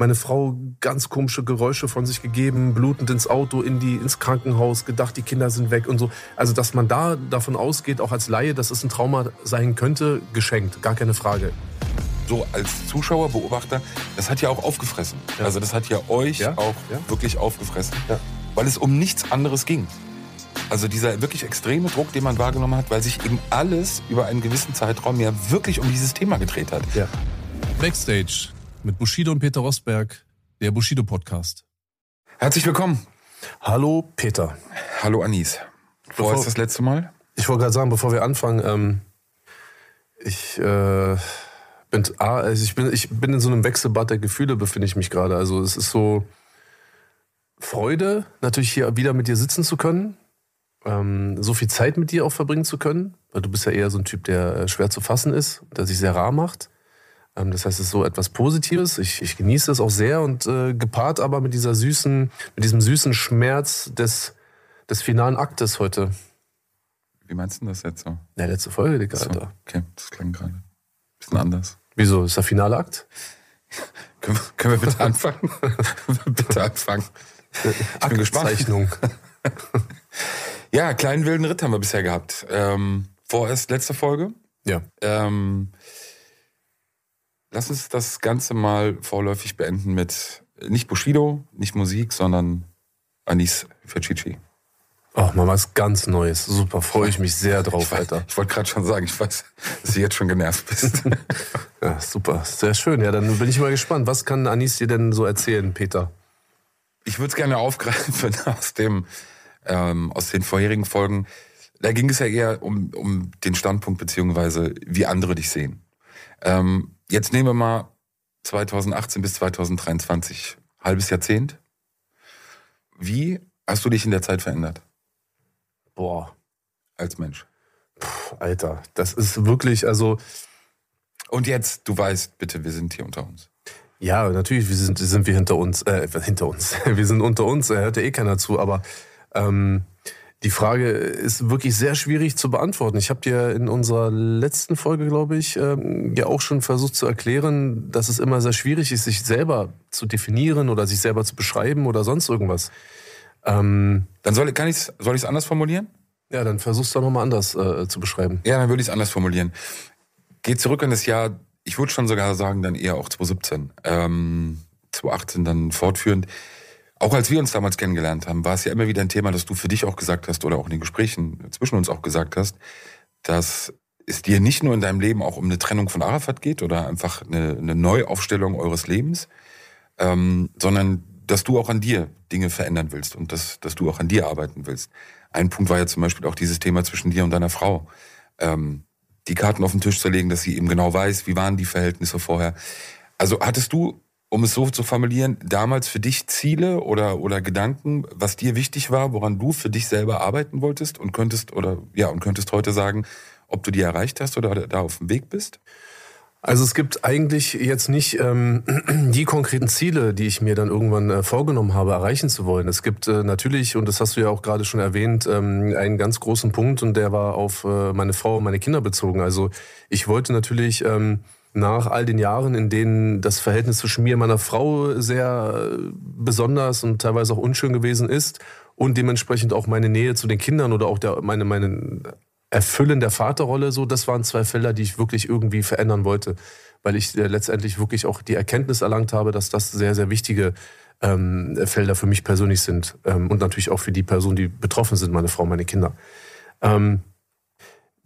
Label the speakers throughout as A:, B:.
A: Meine Frau ganz komische Geräusche von sich gegeben, blutend ins Auto, in die, ins Krankenhaus, gedacht, die Kinder sind weg und so. Also, dass man da davon ausgeht, auch als Laie, dass es ein Trauma sein könnte, geschenkt, gar keine Frage.
B: So als Zuschauer, Beobachter, das hat ja auch aufgefressen. Ja. Also das hat ja euch ja? auch ja? wirklich aufgefressen, weil es um nichts anderes ging. Also dieser wirklich extreme Druck, den man wahrgenommen hat, weil sich eben alles über einen gewissen Zeitraum ja wirklich um dieses Thema gedreht hat.
A: Ja.
C: Backstage mit Bushido und Peter Rosberg, der Bushido Podcast.
B: Herzlich willkommen.
A: Hallo Peter.
B: Hallo Anis. Wo ist das letzte Mal?
A: Ich wollte gerade sagen, bevor wir anfangen, ähm, ich, äh, bin, also ich, bin, ich bin in so einem Wechselbad der Gefühle, befinde ich mich gerade. Also es ist so Freude, natürlich hier wieder mit dir sitzen zu können ähm, so viel Zeit mit dir auch verbringen zu können, weil du bist ja eher so ein Typ, der äh, schwer zu fassen ist, der sich sehr rar macht. Ähm, das heißt, es ist so etwas Positives. Ich, ich genieße es auch sehr und äh, gepaart aber mit dieser süßen, mit diesem süßen Schmerz des, des finalen Aktes heute.
B: Wie meinst du das jetzt so?
A: Ja, letzte Folge, Digga, so,
B: Alter. Okay, das klang gerade ein bisschen anders.
A: Wieso? Ist der finale Akt?
B: können, wir, können wir bitte anfangen? bitte anfangen.
A: Ich bin gespannt.
B: Ja, kleinen wilden Ritt haben wir bisher gehabt. Ähm, vorerst letzte Folge.
A: Ja.
B: Ähm, lass uns das Ganze mal vorläufig beenden mit nicht Bushido, nicht Musik, sondern Anis für Chichi.
A: Ach, mal was ganz Neues. Super, freue ich mich sehr drauf,
B: ich
A: Alter.
B: Ich wollte gerade schon sagen, ich weiß, dass du jetzt schon genervt bist.
A: ja, super, sehr schön. Ja, dann bin ich mal gespannt. Was kann Anis dir denn so erzählen, Peter?
B: Ich würde es gerne aufgreifen aus dem ähm, aus den vorherigen Folgen. Da ging es ja eher um, um den Standpunkt beziehungsweise wie andere dich sehen. Ähm, jetzt nehmen wir mal 2018 bis 2023, halbes Jahrzehnt. Wie hast du dich in der Zeit verändert?
A: Boah.
B: Als Mensch.
A: Puh, Alter, das ist wirklich, also.
B: Und jetzt, du weißt, bitte, wir sind hier unter uns.
A: Ja, natürlich sind, sind wir hinter uns, äh, hinter uns. Wir sind unter uns, er hört ja eh keiner zu, aber ähm, die Frage ist wirklich sehr schwierig zu beantworten. Ich habe dir in unserer letzten Folge, glaube ich, ähm, ja auch schon versucht zu erklären, dass es immer sehr schwierig ist, sich selber zu definieren oder sich selber zu beschreiben oder sonst irgendwas.
B: Ähm, dann soll, kann ich's, soll ich es anders formulieren?
A: Ja, dann versuchst du nochmal anders äh, zu beschreiben.
B: Ja, dann würde ich es anders formulieren. Geht zurück in das Jahr, ich würde schon sogar sagen, dann eher auch 2017. Ähm, 2018 dann fortführend. Auch als wir uns damals kennengelernt haben, war es ja immer wieder ein Thema, dass du für dich auch gesagt hast oder auch in den Gesprächen zwischen uns auch gesagt hast, dass es dir nicht nur in deinem Leben auch um eine Trennung von Arafat geht oder einfach eine, eine Neuaufstellung eures Lebens, ähm, sondern dass du auch an dir Dinge verändern willst und dass, dass du auch an dir arbeiten willst. Ein Punkt war ja zum Beispiel auch dieses Thema zwischen dir und deiner Frau. Ähm, die Karten auf den Tisch zu legen, dass sie eben genau weiß, wie waren die Verhältnisse vorher. Also hattest du um es so zu formulieren, damals für dich Ziele oder, oder Gedanken, was dir wichtig war, woran du für dich selber arbeiten wolltest und könntest oder ja und könntest heute sagen, ob du die erreicht hast oder da auf dem Weg bist?
A: Also es gibt eigentlich jetzt nicht ähm, die konkreten Ziele, die ich mir dann irgendwann äh, vorgenommen habe, erreichen zu wollen. Es gibt äh, natürlich, und das hast du ja auch gerade schon erwähnt, ähm, einen ganz großen Punkt und der war auf äh, meine Frau und meine Kinder bezogen. Also ich wollte natürlich ähm, nach all den Jahren, in denen das Verhältnis zwischen mir und meiner Frau sehr äh, besonders und teilweise auch unschön gewesen ist und dementsprechend auch meine Nähe zu den Kindern oder auch der, meine, meine Erfüllen der Vaterrolle, so, das waren zwei Felder, die ich wirklich irgendwie verändern wollte, weil ich äh, letztendlich wirklich auch die Erkenntnis erlangt habe, dass das sehr, sehr wichtige ähm, Felder für mich persönlich sind ähm, und natürlich auch für die Personen, die betroffen sind, meine Frau, meine Kinder. Ähm,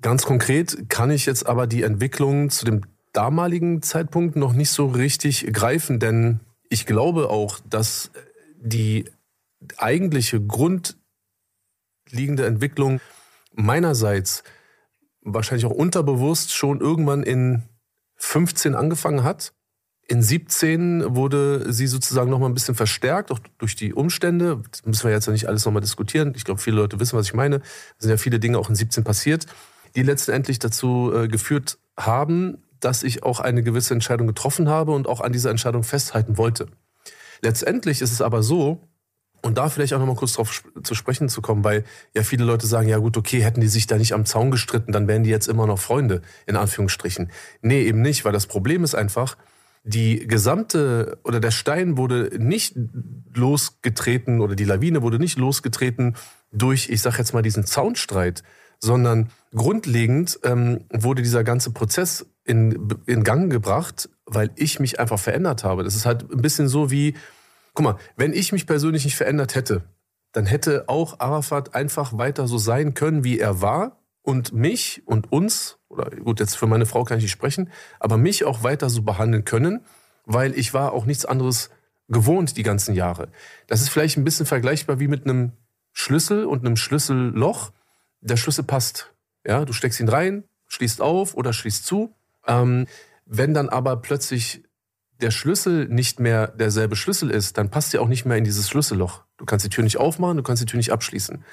A: ganz konkret kann ich jetzt aber die Entwicklung zu dem damaligen Zeitpunkt noch nicht so richtig greifen, denn ich glaube auch, dass die eigentliche grundlegende Entwicklung meinerseits wahrscheinlich auch unterbewusst schon irgendwann in 15 angefangen hat. In 17 wurde sie sozusagen noch mal ein bisschen verstärkt, auch durch die Umstände. Das müssen wir jetzt ja nicht alles noch mal diskutieren. Ich glaube, viele Leute wissen, was ich meine. Es sind ja viele Dinge auch in 17 passiert, die letztendlich dazu äh, geführt haben, dass ich auch eine gewisse Entscheidung getroffen habe und auch an dieser Entscheidung festhalten wollte. Letztendlich ist es aber so, und da vielleicht auch nochmal kurz drauf zu sprechen zu kommen, weil ja viele Leute sagen, ja gut, okay, hätten die sich da nicht am Zaun gestritten, dann wären die jetzt immer noch Freunde, in Anführungsstrichen. Nee, eben nicht, weil das Problem ist einfach, die gesamte oder der Stein wurde nicht losgetreten oder die Lawine wurde nicht losgetreten durch, ich sag jetzt mal, diesen Zaunstreit, sondern grundlegend ähm, wurde dieser ganze Prozess in, in Gang gebracht, weil ich mich einfach verändert habe. Das ist halt ein bisschen so wie, guck mal, wenn ich mich persönlich nicht verändert hätte, dann hätte auch Arafat einfach weiter so sein können, wie er war und mich und uns, oder gut, jetzt für meine Frau kann ich nicht sprechen, aber mich auch weiter so behandeln können, weil ich war auch nichts anderes gewohnt die ganzen Jahre. Das ist vielleicht ein bisschen vergleichbar wie mit einem Schlüssel und einem Schlüsselloch. Der Schlüssel passt. Ja, du steckst ihn rein, schließt auf oder schließt zu. Ähm, wenn dann aber plötzlich der Schlüssel nicht mehr derselbe Schlüssel ist, dann passt er auch nicht mehr in dieses Schlüsselloch. Du kannst die Tür nicht aufmachen, du kannst die Tür nicht abschließen.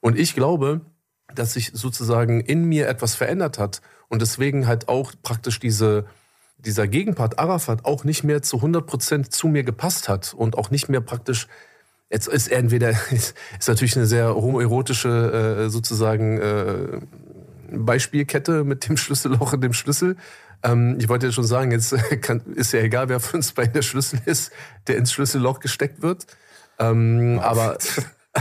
A: Und ich glaube, dass sich sozusagen in mir etwas verändert hat und deswegen halt auch praktisch diese, dieser Gegenpart Arafat auch nicht mehr zu 100 Prozent zu mir gepasst hat und auch nicht mehr praktisch Jetzt ist er entweder, ist natürlich eine sehr homoerotische äh, sozusagen äh, Beispielkette mit dem Schlüsselloch und dem Schlüssel. Ähm, ich wollte ja schon sagen, jetzt kann, ist ja egal, wer von uns beiden der Schlüssel ist, der ins Schlüsselloch gesteckt wird. Ähm, aber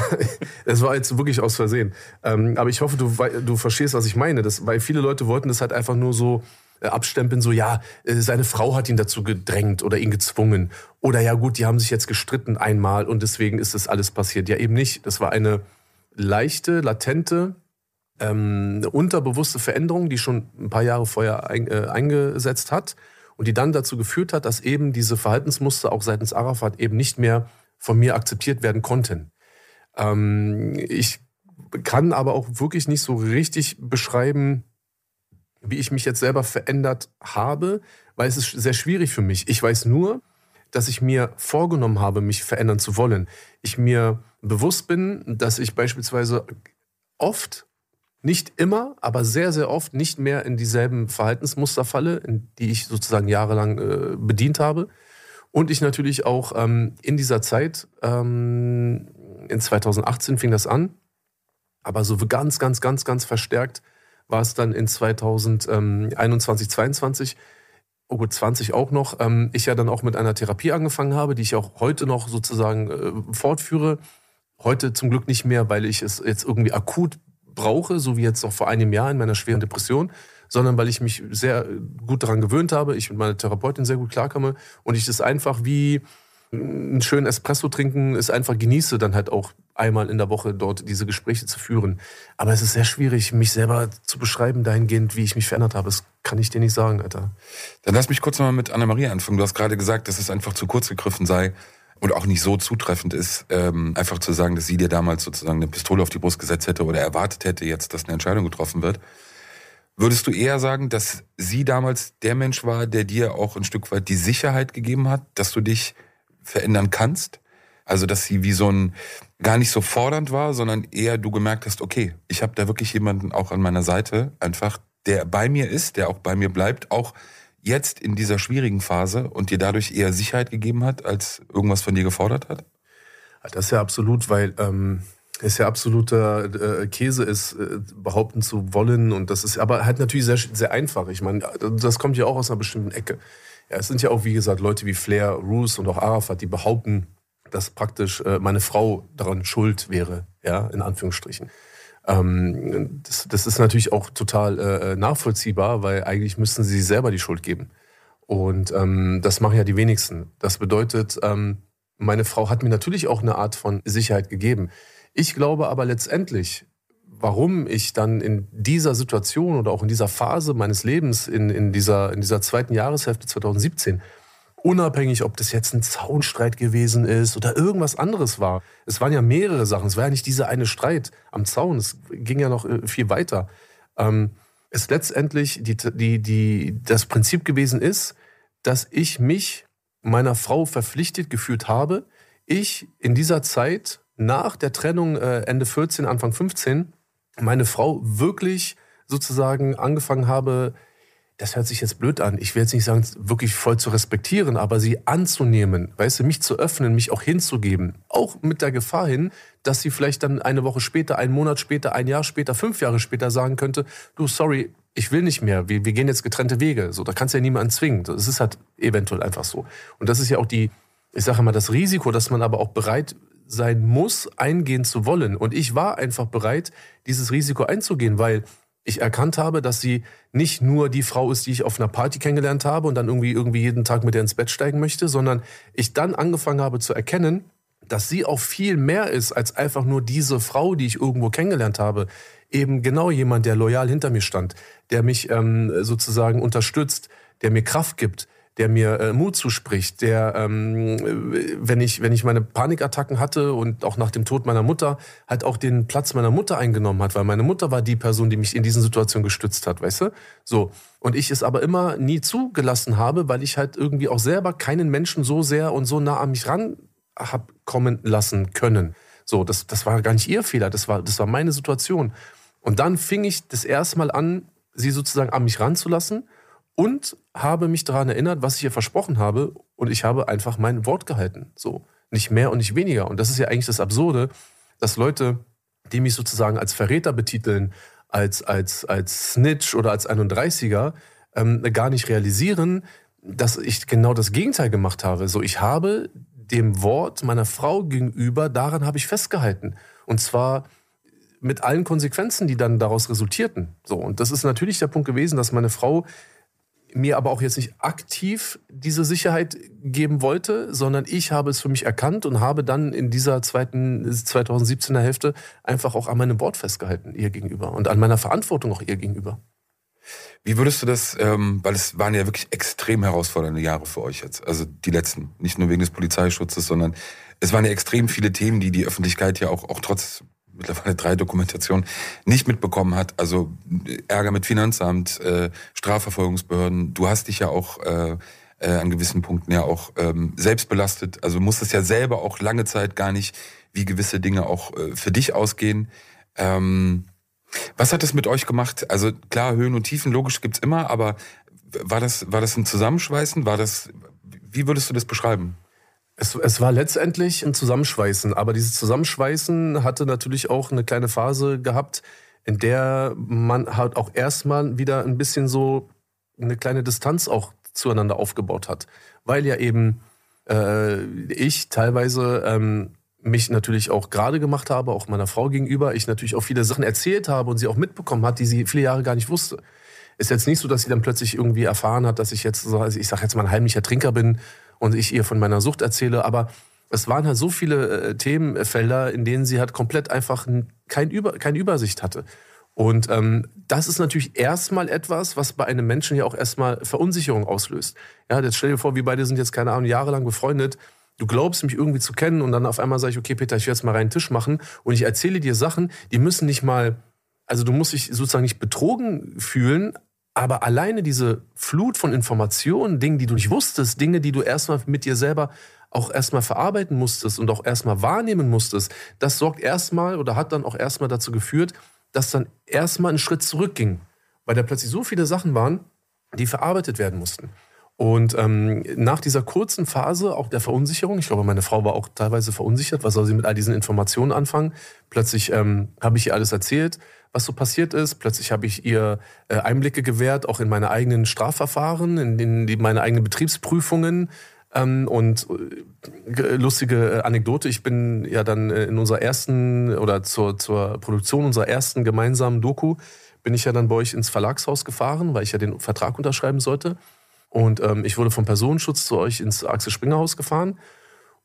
A: es war jetzt wirklich aus Versehen. Ähm, aber ich hoffe, du, du verstehst, was ich meine. Das, weil viele Leute wollten das halt einfach nur so äh, abstempeln, so ja, äh, seine Frau hat ihn dazu gedrängt oder ihn gezwungen. Oder ja gut, die haben sich jetzt gestritten einmal und deswegen ist das alles passiert. Ja, eben nicht. Das war eine leichte, latente, ähm, unterbewusste Veränderung, die schon ein paar Jahre vorher ein, äh, eingesetzt hat und die dann dazu geführt hat, dass eben diese Verhaltensmuster auch seitens Arafat eben nicht mehr von mir akzeptiert werden konnten. Ähm, ich kann aber auch wirklich nicht so richtig beschreiben, wie ich mich jetzt selber verändert habe, weil es ist sehr schwierig für mich. Ich weiß nur, dass ich mir vorgenommen habe, mich verändern zu wollen. Ich mir bewusst bin, dass ich beispielsweise oft, nicht immer, aber sehr, sehr oft nicht mehr in dieselben Verhaltensmuster falle, in die ich sozusagen jahrelang äh, bedient habe. Und ich natürlich auch ähm, in dieser Zeit, ähm, in 2018 fing das an, aber so ganz, ganz, ganz, ganz verstärkt war es dann in 2021, 22, oh gut, 20 auch noch, ähm, ich ja dann auch mit einer Therapie angefangen habe, die ich auch heute noch sozusagen äh, fortführe. Heute zum Glück nicht mehr, weil ich es jetzt irgendwie akut brauche, so wie jetzt noch vor einem Jahr in meiner schweren Depression, sondern weil ich mich sehr gut daran gewöhnt habe, ich mit meiner Therapeutin sehr gut klarkomme und ich das einfach wie einen schönen Espresso trinken, es einfach genieße, dann halt auch einmal in der Woche dort diese Gespräche zu führen. Aber es ist sehr schwierig, mich selber zu beschreiben dahingehend, wie ich mich verändert habe. Das kann ich dir nicht sagen, Alter.
B: Dann lass mich kurz nochmal mit Anna-Maria anfangen. Du hast gerade gesagt, dass es einfach zu kurz gegriffen sei und auch nicht so zutreffend ist, ähm, einfach zu sagen, dass sie dir damals sozusagen eine Pistole auf die Brust gesetzt hätte oder erwartet hätte jetzt, dass eine Entscheidung getroffen wird. Würdest du eher sagen, dass sie damals der Mensch war, der dir auch ein Stück weit die Sicherheit gegeben hat, dass du dich verändern kannst? Also, dass sie wie so ein gar nicht so fordernd war, sondern eher du gemerkt hast, okay, ich habe da wirklich jemanden auch an meiner Seite, einfach, der bei mir ist, der auch bei mir bleibt, auch jetzt in dieser schwierigen Phase und dir dadurch eher Sicherheit gegeben hat, als irgendwas von dir gefordert hat?
A: Das ist ja absolut, weil ähm, es ja absoluter äh, Käse ist, äh, behaupten zu wollen. Und das ist aber halt natürlich sehr, sehr einfach. Ich meine, das kommt ja auch aus einer bestimmten Ecke. Ja, es sind ja auch, wie gesagt, Leute wie Flair, Roos und auch Arafat, die behaupten, dass praktisch äh, meine Frau daran schuld wäre, ja, in Anführungsstrichen. Ähm, das, das, ist natürlich auch total äh, nachvollziehbar, weil eigentlich müssten sie selber die Schuld geben. Und ähm, das machen ja die wenigsten. Das bedeutet, ähm, meine Frau hat mir natürlich auch eine Art von Sicherheit gegeben. Ich glaube aber letztendlich, warum ich dann in dieser Situation oder auch in dieser Phase meines Lebens, in, in, dieser, in dieser zweiten Jahreshälfte 2017, unabhängig, ob das jetzt ein Zaunstreit gewesen ist oder irgendwas anderes war. Es waren ja mehrere Sachen. Es war ja nicht dieser eine Streit am Zaun. Es ging ja noch äh, viel weiter. Ähm, es letztendlich die, die, die, das Prinzip gewesen ist, dass ich mich meiner Frau verpflichtet gefühlt habe, ich in dieser Zeit nach der Trennung äh, Ende 14, Anfang 15 meine Frau wirklich sozusagen angefangen habe, das hört sich jetzt blöd an, ich will jetzt nicht sagen, wirklich voll zu respektieren, aber sie anzunehmen, weißt du, mich zu öffnen, mich auch hinzugeben. Auch mit der Gefahr hin, dass sie vielleicht dann eine Woche später, einen Monat später, ein Jahr später, fünf Jahre später sagen könnte, du, sorry, ich will nicht mehr, wir, wir gehen jetzt getrennte Wege. So, da kannst du ja niemanden zwingen. Das ist halt eventuell einfach so. Und das ist ja auch die, ich sage mal, das Risiko, dass man aber auch bereit sein muss, eingehen zu wollen. Und ich war einfach bereit, dieses Risiko einzugehen, weil ich erkannt habe, dass sie nicht nur die Frau ist, die ich auf einer Party kennengelernt habe und dann irgendwie, irgendwie jeden Tag mit ihr ins Bett steigen möchte, sondern ich dann angefangen habe zu erkennen, dass sie auch viel mehr ist als einfach nur diese Frau, die ich irgendwo kennengelernt habe. Eben genau jemand, der loyal hinter mir stand, der mich ähm, sozusagen unterstützt, der mir Kraft gibt, der mir äh, Mut zuspricht, der, ähm, wenn, ich, wenn ich meine Panikattacken hatte und auch nach dem Tod meiner Mutter, halt auch den Platz meiner Mutter eingenommen hat, weil meine Mutter war die Person, die mich in diesen Situationen gestützt hat, weißt du? So. Und ich es aber immer nie zugelassen habe, weil ich halt irgendwie auch selber keinen Menschen so sehr und so nah an mich ran hab kommen lassen können. So, das, das war gar nicht ihr Fehler, das war, das war meine Situation. Und dann fing ich das erste Mal an, sie sozusagen an mich ranzulassen und habe mich daran erinnert, was ich ihr versprochen habe und ich habe einfach mein Wort gehalten. So, nicht mehr und nicht weniger. Und das ist ja eigentlich das Absurde, dass Leute, die mich sozusagen als Verräter betiteln, als, als, als Snitch oder als 31er, ähm, gar nicht realisieren, dass ich genau das Gegenteil gemacht habe. So, ich habe dem Wort meiner Frau gegenüber, daran habe ich festgehalten. Und zwar mit allen Konsequenzen, die dann daraus resultierten. So, und das ist natürlich der Punkt gewesen, dass meine Frau mir aber auch jetzt nicht aktiv diese Sicherheit geben wollte, sondern ich habe es für mich erkannt und habe dann in dieser zweiten 2017er Hälfte einfach auch an meinem Wort festgehalten ihr gegenüber und an meiner Verantwortung auch ihr gegenüber.
B: Wie würdest du das, ähm, weil es waren ja wirklich extrem herausfordernde Jahre für euch jetzt, also die letzten, nicht nur wegen des Polizeischutzes, sondern es waren ja extrem viele Themen, die die Öffentlichkeit ja auch, auch trotz mittlerweile drei Dokumentationen nicht mitbekommen hat. Also Ärger mit Finanzamt, äh, Strafverfolgungsbehörden. Du hast dich ja auch äh, äh, an gewissen Punkten ja auch ähm, selbst belastet. Also musstest ja selber auch lange Zeit gar nicht, wie gewisse Dinge auch äh, für dich ausgehen. Ähm, was hat es mit euch gemacht? Also klar, Höhen und Tiefen, logisch gibt's immer, aber war das, war das ein Zusammenschweißen? War das, wie würdest du das beschreiben?
A: Es, es war letztendlich ein Zusammenschweißen, aber dieses Zusammenschweißen hatte natürlich auch eine kleine Phase gehabt, in der man halt auch erstmal wieder ein bisschen so eine kleine Distanz auch zueinander aufgebaut hat. Weil ja eben äh, ich teilweise ähm, mich natürlich auch gerade gemacht habe, auch meiner Frau gegenüber, ich natürlich auch viele Sachen erzählt habe und sie auch mitbekommen hat, die sie viele Jahre gar nicht wusste. Ist jetzt nicht so, dass sie dann plötzlich irgendwie erfahren hat, dass ich jetzt, also ich sage jetzt mal ein heimlicher Trinker bin und ich ihr von meiner Sucht erzähle, aber es waren halt so viele äh, Themenfelder, in denen sie halt komplett einfach kein Über, keine Übersicht hatte. Und ähm, das ist natürlich erstmal etwas, was bei einem Menschen ja auch erstmal Verunsicherung auslöst. Ja, jetzt stell dir vor, wir beide sind jetzt, keine Ahnung, jahrelang befreundet. Du glaubst mich irgendwie zu kennen und dann auf einmal sage ich, okay, Peter, ich will jetzt mal reinen Tisch machen und ich erzähle dir Sachen, die müssen nicht mal, also du musst dich sozusagen nicht betrogen fühlen, aber alleine diese Flut von Informationen, Dinge, die du nicht wusstest, Dinge, die du erstmal mit dir selber auch erstmal verarbeiten musstest und auch erstmal wahrnehmen musstest, das sorgt erstmal oder hat dann auch erstmal dazu geführt, dass dann erstmal ein Schritt zurückging, weil da plötzlich so viele Sachen waren, die verarbeitet werden mussten. Und ähm, nach dieser kurzen Phase auch der Verunsicherung, ich glaube, meine Frau war auch teilweise verunsichert, was soll sie mit all diesen Informationen anfangen? Plötzlich ähm, habe ich ihr alles erzählt was so passiert ist. Plötzlich habe ich ihr äh, Einblicke gewährt, auch in meine eigenen Strafverfahren, in, die, meine eigenen Betriebsprüfungen. Ähm, und äh, lustige äh, Anekdote, ich bin ja dann äh, in unserer ersten oder zur, zur Produktion unserer ersten gemeinsamen Doku, bin ich ja dann bei euch ins Verlagshaus gefahren, weil ich ja den Vertrag unterschreiben sollte. Und ähm, ich wurde vom Personenschutz zu euch ins Axel Springer Haus gefahren.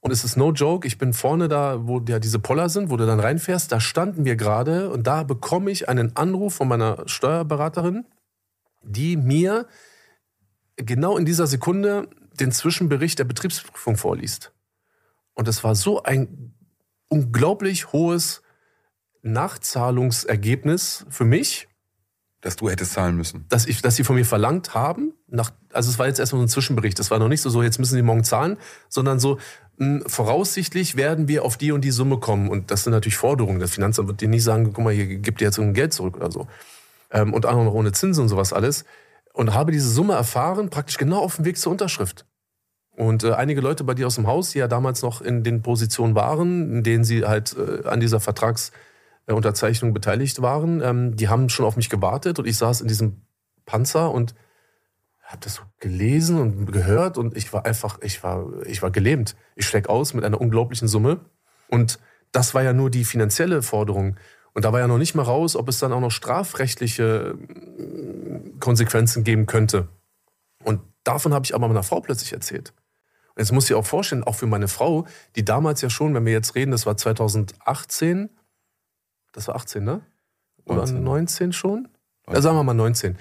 A: Und es ist no joke, ich bin vorne da, wo ja diese Poller sind, wo du dann reinfährst, da standen wir gerade und da bekomme ich einen Anruf von meiner Steuerberaterin, die mir genau in dieser Sekunde den Zwischenbericht der Betriebsprüfung vorliest. Und es war so ein unglaublich hohes Nachzahlungsergebnis für mich.
B: Dass du hättest zahlen müssen.
A: Dass, ich, dass sie von mir verlangt haben. Nach, also es war jetzt erstmal so ein Zwischenbericht. Das war noch nicht so, so jetzt müssen sie morgen zahlen, sondern so, voraussichtlich werden wir auf die und die Summe kommen. Und das sind natürlich Forderungen. Das Finanzamt wird dir nicht sagen, guck mal, hier gibt dir jetzt irgendein Geld zurück oder so. Ähm, und auch noch ohne Zinsen und sowas alles. Und habe diese Summe erfahren, praktisch genau auf dem Weg zur Unterschrift. Und äh, einige Leute bei dir aus dem Haus, die ja damals noch in den Positionen waren, in denen sie halt äh, an dieser Vertragsunterzeichnung beteiligt waren, ähm, die haben schon auf mich gewartet und ich saß in diesem Panzer und habe das so gelesen und gehört und ich war einfach, ich war, ich war gelähmt. Ich schläg aus mit einer unglaublichen Summe und das war ja nur die finanzielle Forderung. Und da war ja noch nicht mal raus, ob es dann auch noch strafrechtliche mm, Konsequenzen geben könnte. Und davon habe ich aber meiner Frau plötzlich erzählt. Und jetzt muss ich auch vorstellen, auch für meine Frau, die damals ja schon, wenn wir jetzt reden, das war 2018, das war 18, ne? Oder 19, 19 schon? Ja, sagen wir mal 19.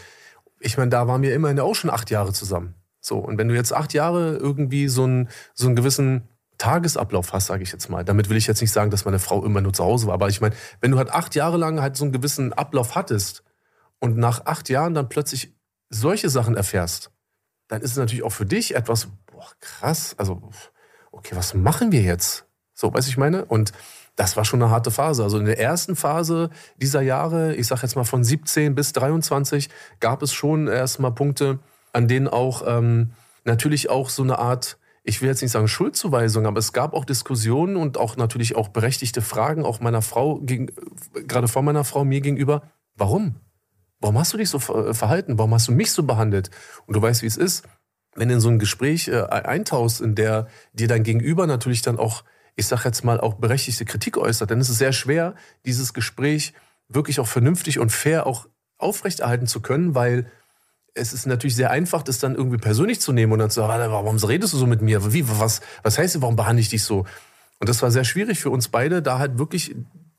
A: Ich meine, da waren wir immerhin auch schon acht Jahre zusammen. So, und wenn du jetzt acht Jahre irgendwie so einen, so einen gewissen Tagesablauf hast, sage ich jetzt mal. Damit will ich jetzt nicht sagen, dass meine Frau immer nur zu Hause war. Aber ich meine, wenn du halt acht Jahre lang halt so einen gewissen Ablauf hattest und nach acht Jahren dann plötzlich solche Sachen erfährst, dann ist es natürlich auch für dich etwas, boah, krass, also, okay, was machen wir jetzt? So, weiß ich meine? Und das war schon eine harte Phase. Also in der ersten Phase dieser Jahre, ich sag jetzt mal von 17 bis 23, gab es schon erstmal Punkte, an denen auch ähm, natürlich auch so eine Art ich will jetzt nicht sagen Schuldzuweisung, aber es gab auch Diskussionen und auch natürlich auch berechtigte Fragen, auch meiner Frau, gegen, gerade von meiner Frau mir gegenüber. Warum? Warum hast du dich so verhalten? Warum hast du mich so behandelt? Und du weißt, wie es ist, wenn du in so ein Gespräch äh, eintauchst, in der dir dein Gegenüber natürlich dann auch, ich sag jetzt mal, auch berechtigte Kritik äußert, ist es sehr schwer, dieses Gespräch wirklich auch vernünftig und fair auch aufrechterhalten zu können, weil es ist natürlich sehr einfach, das dann irgendwie persönlich zu nehmen und dann zu sagen, warum redest du so mit mir? Wie, was, was heißt, warum behandle ich dich so? Und das war sehr schwierig für uns beide, da halt wirklich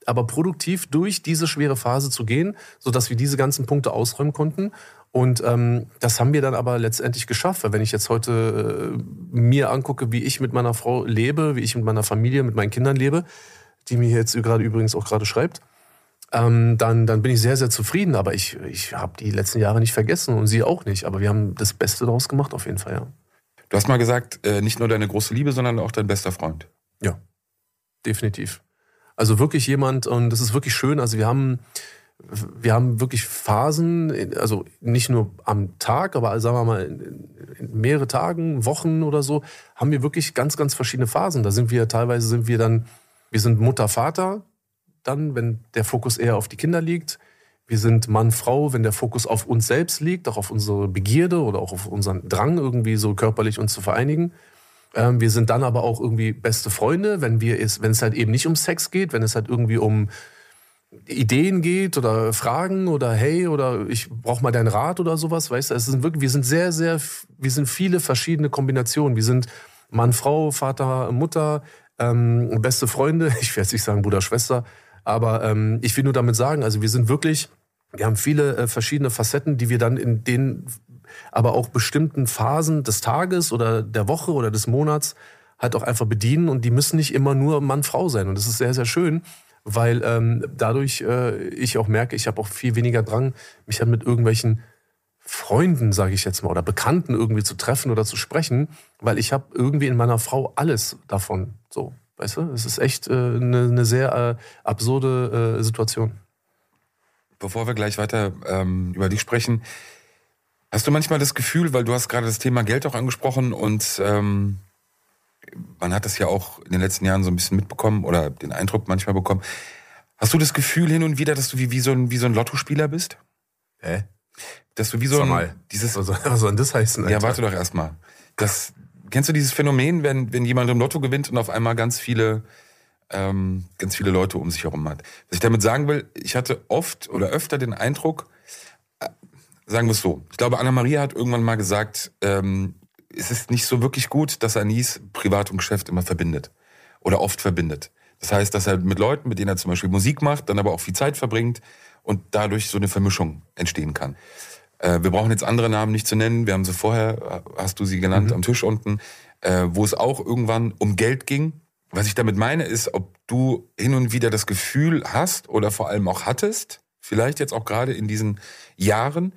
A: aber produktiv durch diese schwere Phase zu gehen, sodass wir diese ganzen Punkte ausräumen konnten. Und ähm, das haben wir dann aber letztendlich geschafft. Weil wenn ich jetzt heute äh, mir angucke, wie ich mit meiner Frau lebe, wie ich mit meiner Familie, mit meinen Kindern lebe, die mir jetzt gerade übrigens auch gerade schreibt, ähm, dann, dann bin ich sehr, sehr zufrieden. Aber ich, ich habe die letzten Jahre nicht vergessen und sie auch nicht. Aber wir haben das Beste daraus gemacht, auf jeden Fall, ja.
B: Du hast mal gesagt, äh, nicht nur deine große Liebe, sondern auch dein bester Freund.
A: Ja, definitiv. Also wirklich jemand, und das ist wirklich schön. Also wir haben, wir haben wirklich Phasen, also nicht nur am Tag, aber sagen wir mal in mehrere Tagen, Wochen oder so, haben wir wirklich ganz, ganz verschiedene Phasen. Da sind wir teilweise sind wir dann, wir sind Mutter, Vater, dann, wenn der Fokus eher auf die Kinder liegt. Wir sind Mann, Frau, wenn der Fokus auf uns selbst liegt, auch auf unsere Begierde oder auch auf unseren Drang, irgendwie so körperlich uns zu vereinigen. Ähm, wir sind dann aber auch irgendwie beste Freunde, wenn wir es, wenn es halt eben nicht um Sex geht, wenn es halt irgendwie um Ideen geht oder Fragen oder hey oder ich brauche mal deinen Rat oder sowas, weißt du, es sind wirklich, wir sind sehr, sehr, wir sind viele verschiedene Kombinationen. Wir sind Mann, Frau, Vater, Mutter, ähm, beste Freunde, ich werde nicht sagen Bruder, Schwester, aber ähm, ich will nur damit sagen, also wir sind wirklich, wir haben viele äh, verschiedene Facetten, die wir dann in den, aber auch bestimmten Phasen des Tages oder der Woche oder des Monats halt auch einfach bedienen und die müssen nicht immer nur Mann-Frau sein. Und das ist sehr, sehr schön, weil ähm, dadurch äh, ich auch merke, ich habe auch viel weniger Drang, mich dann mit irgendwelchen Freunden, sage ich jetzt mal, oder Bekannten irgendwie zu treffen oder zu sprechen, weil ich habe irgendwie in meiner Frau alles davon. So, Weißt du, es ist echt äh, eine, eine sehr äh, absurde äh, Situation.
B: Bevor wir gleich weiter ähm, über dich sprechen, hast du manchmal das Gefühl, weil du hast gerade das Thema Geld auch angesprochen und ähm, man hat das ja auch in den letzten Jahren so ein bisschen mitbekommen oder den Eindruck manchmal bekommen. Hast du das Gefühl hin und wieder, dass du wie, wie, so, ein, wie so ein Lottospieler bist?
A: Hä?
B: Dass du wie so ein.
A: Dieses, was soll denn das heißen?
B: Alter? Ja, warte doch erstmal. Das, Kennst du dieses Phänomen, wenn, wenn jemand im Lotto gewinnt und auf einmal ganz viele, ähm, ganz viele Leute um sich herum hat? Was ich damit sagen will, ich hatte oft oder öfter den Eindruck, äh, sagen wir es so, ich glaube, Anna-Maria hat irgendwann mal gesagt, ähm, es ist nicht so wirklich gut, dass Anis Privat und Geschäft immer verbindet oder oft verbindet. Das heißt, dass er mit Leuten, mit denen er zum Beispiel Musik macht, dann aber auch viel Zeit verbringt und dadurch so eine Vermischung entstehen kann. Äh, wir brauchen jetzt andere Namen nicht zu nennen. Wir haben sie vorher, äh, hast du sie genannt, mhm. am Tisch unten, äh, wo es auch irgendwann um Geld ging. Was ich damit meine, ist, ob du hin und wieder das Gefühl hast oder vor allem auch hattest, vielleicht jetzt auch gerade in diesen Jahren,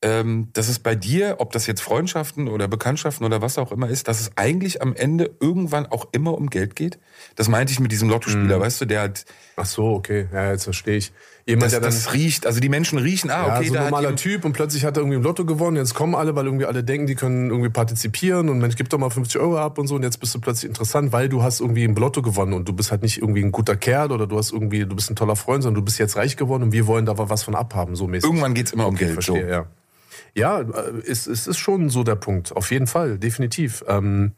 B: ähm, dass es bei dir, ob das jetzt Freundschaften oder Bekanntschaften oder was auch immer ist, dass es eigentlich am Ende irgendwann auch immer um Geld geht. Das meinte ich mit diesem Lottospieler, mhm. weißt du, der hat.
A: Ach so, okay, ja, jetzt verstehe ich.
B: Jemand, das, der dann, das riecht, also die Menschen riechen, ah, okay,
A: ja, so ein normaler Typ und plötzlich hat er irgendwie im Lotto gewonnen, jetzt kommen alle, weil irgendwie alle denken, die können irgendwie partizipieren und Mensch, gib doch mal 50 Euro ab und so und jetzt bist du plötzlich interessant, weil du hast irgendwie im Lotto gewonnen und du bist halt nicht irgendwie ein guter Kerl oder du hast irgendwie, du bist ein toller Freund, sondern du bist jetzt reich geworden und wir wollen da was von abhaben, so mäßig.
B: Irgendwann geht's immer um okay, Geld.
A: Verstehe, so. ja. Ja, es, es ist schon so der Punkt, auf jeden Fall, definitiv. Ähm,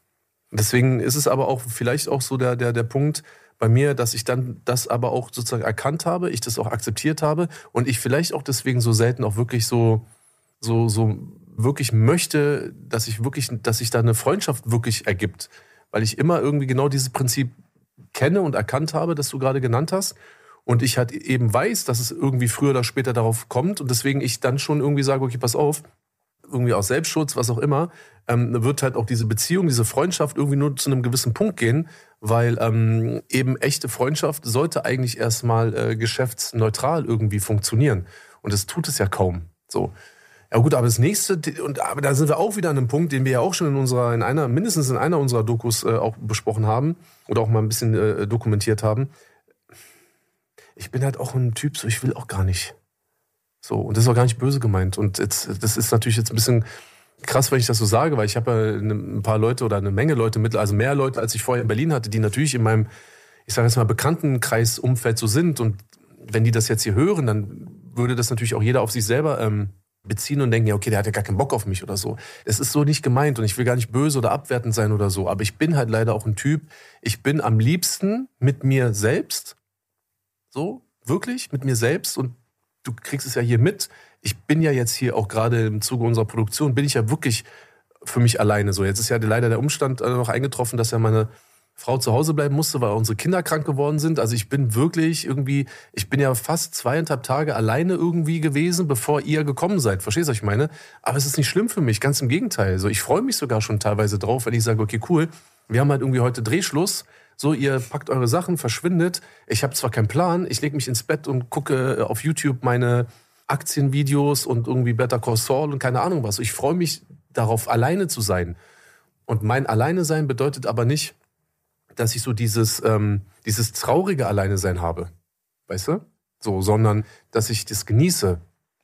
A: deswegen ist es aber auch vielleicht auch so der, der, der Punkt bei mir, dass ich dann das aber auch sozusagen erkannt habe, ich das auch akzeptiert habe und ich vielleicht auch deswegen so selten auch wirklich so, so, so wirklich möchte, dass ich wirklich, dass sich da eine Freundschaft wirklich ergibt. Weil ich immer irgendwie genau dieses Prinzip kenne und erkannt habe, das du gerade genannt hast. Und ich halt eben weiß, dass es irgendwie früher oder später darauf kommt. Und deswegen ich dann schon irgendwie sage, okay, pass auf, irgendwie aus Selbstschutz, was auch immer, ähm, wird halt auch diese Beziehung, diese Freundschaft irgendwie nur zu einem gewissen Punkt gehen, weil ähm, eben echte Freundschaft sollte eigentlich erstmal äh, geschäftsneutral irgendwie funktionieren. Und das tut es ja kaum. So. Ja gut, aber das nächste, und aber da sind wir auch wieder an einem Punkt, den wir ja auch schon in unserer, in einer, mindestens in einer unserer Dokus äh, auch besprochen haben oder auch mal ein bisschen äh, dokumentiert haben. Ich bin halt auch ein Typ, so ich will auch gar nicht. So, und das ist auch gar nicht böse gemeint. Und jetzt, das ist natürlich jetzt ein bisschen krass, wenn ich das so sage, weil ich habe ja ein paar Leute oder eine Menge Leute mit, also mehr Leute, als ich vorher in Berlin hatte, die natürlich in meinem, ich sage jetzt mal, Bekanntenkreisumfeld so sind. Und wenn die das jetzt hier hören, dann würde das natürlich auch jeder auf sich selber ähm, beziehen und denken, ja, okay, der hat ja gar keinen Bock auf mich oder so. Es ist so nicht gemeint und ich will gar nicht böse oder abwertend sein oder so. Aber ich bin halt leider auch ein Typ, ich bin am liebsten mit mir selbst. So, wirklich, mit mir selbst. Und du kriegst es ja hier mit. Ich bin ja jetzt hier auch gerade im Zuge unserer Produktion, bin ich ja wirklich für mich alleine so. Jetzt ist ja leider der Umstand äh, noch eingetroffen, dass ja meine Frau zu Hause bleiben musste, weil unsere Kinder krank geworden sind. Also ich bin wirklich irgendwie, ich bin ja fast zweieinhalb Tage alleine irgendwie gewesen, bevor ihr gekommen seid. Verstehst du, was ich meine? Aber es ist nicht schlimm für mich, ganz im Gegenteil. So, ich freue mich sogar schon teilweise drauf, wenn ich sage, okay, cool, wir haben halt irgendwie heute Drehschluss. So, ihr packt eure Sachen, verschwindet. Ich habe zwar keinen Plan, ich lege mich ins Bett und gucke auf YouTube meine Aktienvideos und irgendwie Better Call Saul und keine Ahnung was. Ich freue mich darauf, alleine zu sein. Und mein Alleine sein bedeutet aber nicht, dass ich so dieses, ähm, dieses traurige Alleine-Sein habe. Weißt du? So, sondern dass ich das genieße.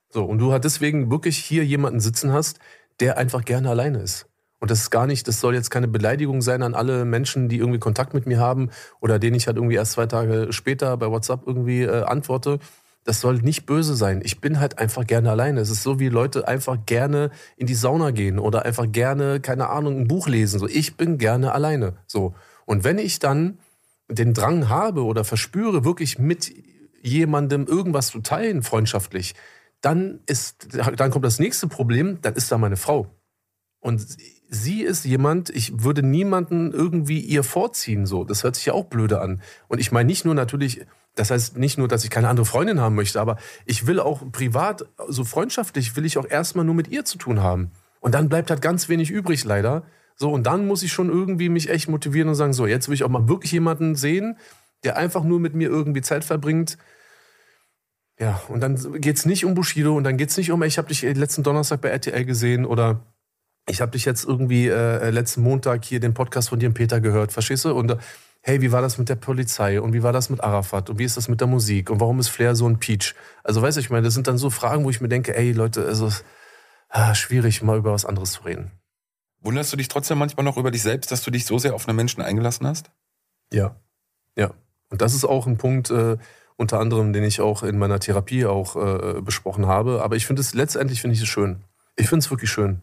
A: So, und du halt deswegen wirklich hier jemanden sitzen hast, der einfach gerne alleine ist. Und das ist gar nicht, das soll jetzt keine Beleidigung sein an alle Menschen, die irgendwie Kontakt mit mir haben oder denen ich halt irgendwie erst zwei Tage später bei WhatsApp irgendwie äh, antworte. Das soll nicht böse sein. Ich bin halt einfach gerne alleine. Es ist so, wie Leute einfach gerne in die Sauna gehen oder einfach gerne, keine Ahnung, ein Buch lesen. So, ich bin gerne alleine. So. Und wenn ich dann den Drang habe oder verspüre, wirklich mit jemandem irgendwas zu teilen, freundschaftlich, dann ist, dann kommt das nächste Problem, dann ist da meine Frau. Und sie ist jemand, ich würde niemanden irgendwie ihr vorziehen, so. Das hört sich ja auch blöde an. Und ich meine nicht nur natürlich, das heißt nicht nur, dass ich keine andere Freundin haben möchte, aber ich will auch privat, so freundschaftlich, will ich auch erstmal nur mit ihr zu tun haben. Und dann bleibt halt ganz wenig übrig, leider. So, und dann muss ich schon irgendwie mich echt motivieren und sagen, so, jetzt will ich auch mal wirklich jemanden sehen, der einfach nur mit mir irgendwie Zeit verbringt. Ja, und dann geht es nicht um Bushido und dann geht es nicht um, ich habe dich letzten Donnerstag bei RTL gesehen oder ich habe dich jetzt irgendwie äh, letzten Montag hier den Podcast von dir und Peter gehört, verstehst du? Und hey, wie war das mit der Polizei und wie war das mit Arafat und wie ist das mit der Musik und warum ist Flair so ein Peach? Also weißt du, ich meine, das sind dann so Fragen, wo ich mir denke, ey Leute, also ah, schwierig mal über was anderes zu reden.
B: Wunderst du dich trotzdem manchmal noch über dich selbst, dass du dich so sehr auf einen Menschen eingelassen hast?
A: Ja, ja. Und das ist auch ein Punkt, äh, unter anderem, den ich auch in meiner Therapie auch äh, besprochen habe. Aber ich finde es letztendlich finde ich es schön. Ich finde es wirklich schön.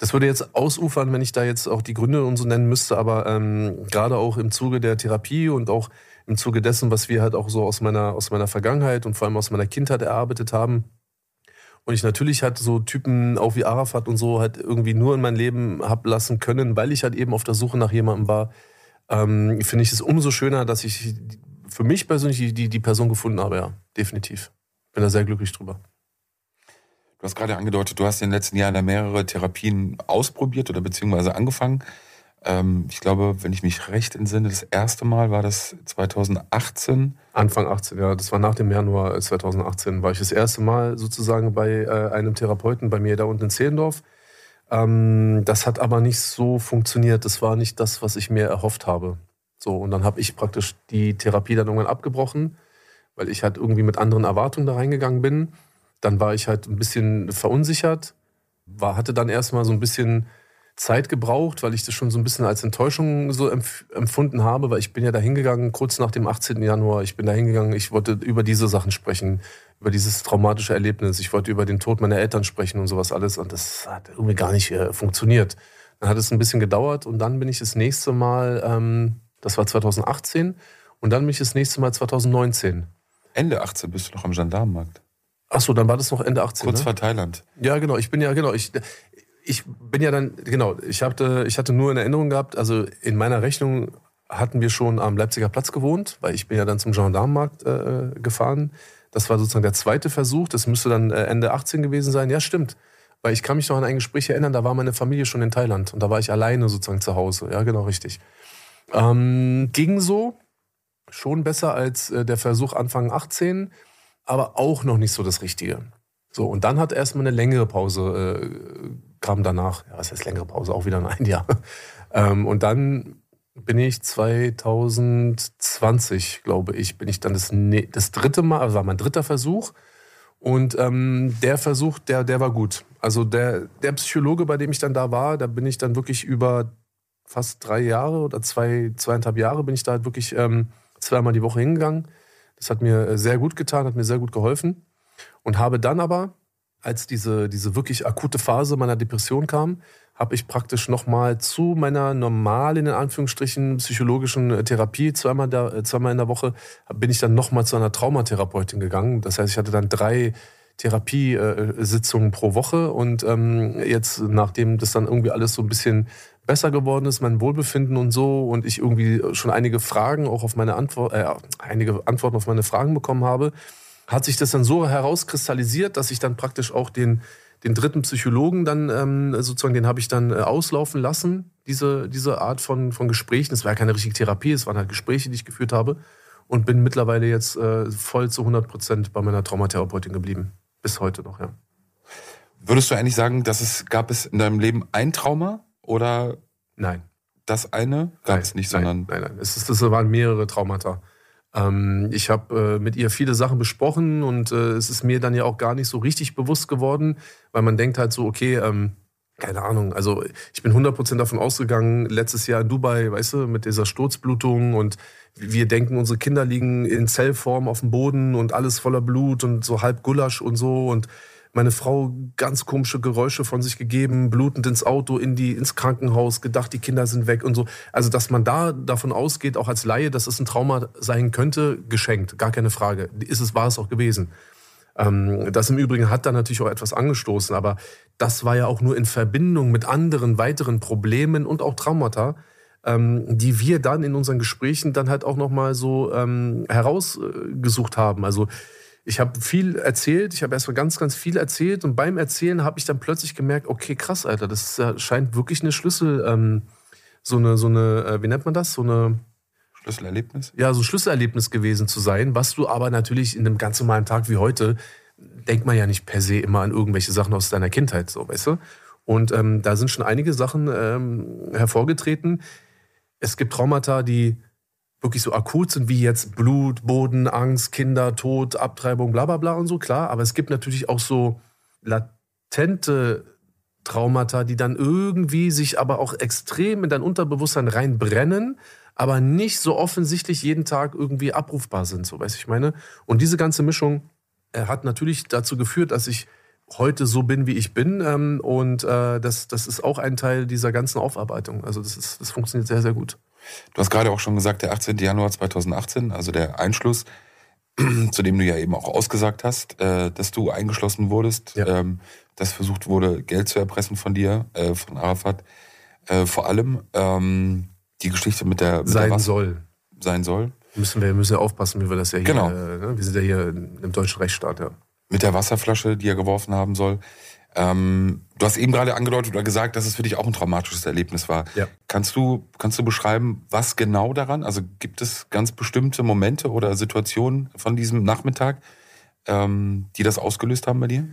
A: Das würde jetzt ausufern, wenn ich da jetzt auch die Gründe und so nennen müsste, aber ähm, gerade auch im Zuge der Therapie und auch im Zuge dessen, was wir halt auch so aus meiner, aus meiner Vergangenheit und vor allem aus meiner Kindheit erarbeitet haben, und ich natürlich halt so Typen auch wie Arafat und so halt irgendwie nur in mein Leben hab lassen können, weil ich halt eben auf der Suche nach jemandem war, ähm, finde ich es umso schöner, dass ich für mich persönlich die, die Person gefunden habe, ja, definitiv. Bin da sehr glücklich drüber.
B: Du hast gerade angedeutet, du hast in den letzten Jahren da mehrere Therapien ausprobiert oder beziehungsweise angefangen. Ähm, ich glaube, wenn ich mich recht entsinne, das erste Mal war das 2018.
A: Anfang 18, ja. Das war nach dem Januar 2018. War ich das erste Mal sozusagen bei äh, einem Therapeuten bei mir da unten in Zehlendorf. Ähm, das hat aber nicht so funktioniert. Das war nicht das, was ich mir erhofft habe. So, und dann habe ich praktisch die Therapie dann irgendwann abgebrochen, weil ich halt irgendwie mit anderen Erwartungen da reingegangen bin. Dann war ich halt ein bisschen verunsichert, war, hatte dann erstmal so ein bisschen Zeit gebraucht, weil ich das schon so ein bisschen als Enttäuschung so empf empfunden habe, weil ich bin ja da hingegangen, kurz nach dem 18. Januar, ich bin da hingegangen, ich wollte über diese Sachen sprechen, über dieses traumatische Erlebnis, ich wollte über den Tod meiner Eltern sprechen und sowas alles und das hat irgendwie gar nicht äh, funktioniert. Dann hat es ein bisschen gedauert und dann bin ich das nächste Mal, ähm, das war 2018 und dann bin ich das nächste Mal 2019.
B: Ende 18 bist du noch am Gendarmenmarkt.
A: Ach so, dann war das noch Ende 18.
B: Kurz
A: ne?
B: vor Thailand.
A: Ja, genau. Ich bin ja, genau. Ich, ich bin ja dann, genau. Ich hatte, ich hatte nur in Erinnerung gehabt, also in meiner Rechnung hatten wir schon am Leipziger Platz gewohnt, weil ich bin ja dann zum Gendarmenmarkt äh, gefahren. Das war sozusagen der zweite Versuch. Das müsste dann äh, Ende 18 gewesen sein. Ja, stimmt. Weil ich kann mich noch an ein Gespräch erinnern, da war meine Familie schon in Thailand und da war ich alleine sozusagen zu Hause. Ja, genau, richtig. Ähm, ging so, schon besser als äh, der Versuch Anfang 18, aber auch noch nicht so das Richtige. So, und dann hat erstmal eine längere Pause, äh, kam danach, ja, was heißt längere Pause, auch wieder ein Jahr. Ähm, und dann bin ich 2020, glaube ich, bin ich dann das, ne das dritte Mal, also war mein dritter Versuch. Und ähm, der Versuch, der, der war gut. Also der, der Psychologe, bei dem ich dann da war, da bin ich dann wirklich über fast drei Jahre oder zwei, zweieinhalb Jahre bin ich da halt wirklich ähm, zweimal die Woche hingegangen. Das hat mir äh, sehr gut getan, hat mir sehr gut geholfen. Und habe dann aber, als diese, diese wirklich akute Phase meiner Depression kam, habe ich praktisch nochmal zu meiner normalen, in Anführungsstrichen, psychologischen äh, Therapie, zweimal, da, äh, zweimal in der Woche, bin ich dann nochmal zu einer Traumatherapeutin gegangen. Das heißt, ich hatte dann drei Therapiesitzungen pro Woche und ähm, jetzt, nachdem das dann irgendwie alles so ein bisschen besser geworden ist, mein Wohlbefinden und so und ich irgendwie schon einige Fragen auch auf meine Antwort, äh, einige Antworten auf meine Fragen bekommen habe, hat sich das dann so herauskristallisiert, dass ich dann praktisch auch den, den dritten Psychologen dann ähm, sozusagen, den habe ich dann äh, auslaufen lassen, diese, diese Art von, von Gesprächen. Es war ja keine richtige Therapie, es waren halt Gespräche, die ich geführt habe und bin mittlerweile jetzt äh, voll zu 100 Prozent bei meiner Traumatherapeutin geblieben. Bis heute noch, ja.
B: Würdest du eigentlich sagen, dass es gab es in deinem Leben ein Trauma oder
A: Nein.
B: das eine gab es nicht, sondern
A: nein, nein, nein. Es, ist, es waren mehrere Traumata. Ähm, ich habe äh, mit ihr viele Sachen besprochen und äh, es ist mir dann ja auch gar nicht so richtig bewusst geworden, weil man denkt halt so, okay, ähm, keine Ahnung, also ich bin 100% davon ausgegangen, letztes Jahr in Dubai, weißt du, mit dieser Sturzblutung und wir denken, unsere Kinder liegen in Zellform auf dem Boden und alles voller Blut und so halb Gulasch und so und meine Frau ganz komische Geräusche von sich gegeben, blutend ins Auto, in die, ins Krankenhaus, gedacht, die Kinder sind weg und so. Also, dass man da davon ausgeht, auch als Laie, dass es ein Trauma sein könnte, geschenkt. Gar keine Frage. Ist es, war es auch gewesen. Ähm, das im Übrigen hat da natürlich auch etwas angestoßen, aber das war ja auch nur in Verbindung mit anderen weiteren Problemen und auch Traumata, ähm, die wir dann in unseren Gesprächen dann halt auch nochmal so ähm, herausgesucht haben. Also ich habe viel erzählt, ich habe erstmal ganz, ganz viel erzählt und beim Erzählen habe ich dann plötzlich gemerkt, okay, krass, Alter, das scheint wirklich eine Schlüssel, ähm, so eine, so eine, äh, wie nennt man das? So eine
B: Schlüsselerlebnis?
A: Ja, so ein Schlüsselerlebnis gewesen zu sein, was du aber natürlich in einem ganz normalen Tag wie heute, denkt man ja nicht per se immer an irgendwelche Sachen aus deiner Kindheit, so, weißt du? Und ähm, da sind schon einige Sachen ähm, hervorgetreten. Es gibt Traumata, die wirklich so akut sind wie jetzt Blut, Boden, Angst, Kinder, Tod, Abtreibung, bla bla bla und so, klar. Aber es gibt natürlich auch so latente Traumata, die dann irgendwie sich aber auch extrem in dein Unterbewusstsein reinbrennen, aber nicht so offensichtlich jeden Tag irgendwie abrufbar sind, so weiß ich meine. Und diese ganze Mischung äh, hat natürlich dazu geführt, dass ich heute so bin, wie ich bin. Ähm, und äh, das, das ist auch ein Teil dieser ganzen Aufarbeitung. Also das, ist, das funktioniert sehr, sehr gut.
B: Du hast gerade auch schon gesagt, der 18. Januar 2018, also der Einschluss, zu dem du ja eben auch ausgesagt hast, äh, dass du eingeschlossen wurdest, ja. ähm, dass versucht wurde, Geld zu erpressen von dir, äh, von Arafat. Äh, vor allem ähm, die Geschichte mit der... Mit
A: sein
B: der
A: soll.
B: Sein soll.
A: Müssen wir müssen ja aufpassen, wie wir das ja hier...
B: Genau.
A: Äh, ne? Wir sind ja hier im deutschen Rechtsstaat, ja.
B: Mit der Wasserflasche, die er geworfen haben soll. Ähm, du hast eben gerade angedeutet oder gesagt, dass es für dich auch ein traumatisches Erlebnis war.
A: Ja.
B: Kannst du, kannst du beschreiben, was genau daran? Also gibt es ganz bestimmte Momente oder Situationen von diesem Nachmittag, ähm, die das ausgelöst haben bei dir?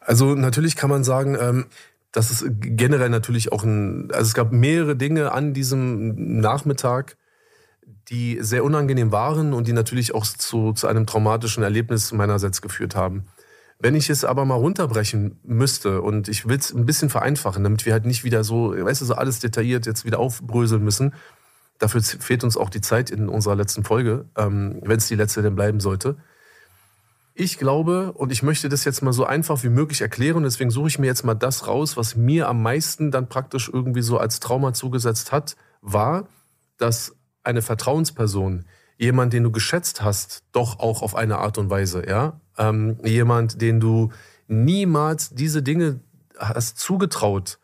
A: Also natürlich kann man sagen, ähm, dass es generell natürlich auch ein, also es gab mehrere Dinge an diesem Nachmittag, die sehr unangenehm waren und die natürlich auch zu, zu einem traumatischen Erlebnis meinerseits geführt haben. Wenn ich es aber mal runterbrechen müsste und ich will es ein bisschen vereinfachen, damit wir halt nicht wieder so, weißt du, so alles detailliert jetzt wieder aufbröseln müssen. Dafür fehlt uns auch die Zeit in unserer letzten Folge, ähm, wenn es die letzte denn bleiben sollte. Ich glaube, und ich möchte das jetzt mal so einfach wie möglich erklären, deswegen suche ich mir jetzt mal das raus, was mir am meisten dann praktisch irgendwie so als Trauma zugesetzt hat, war, dass eine Vertrauensperson, jemand, den du geschätzt hast, doch auch auf eine Art und Weise, ja, ähm, jemand, den du niemals diese Dinge hast zugetraut,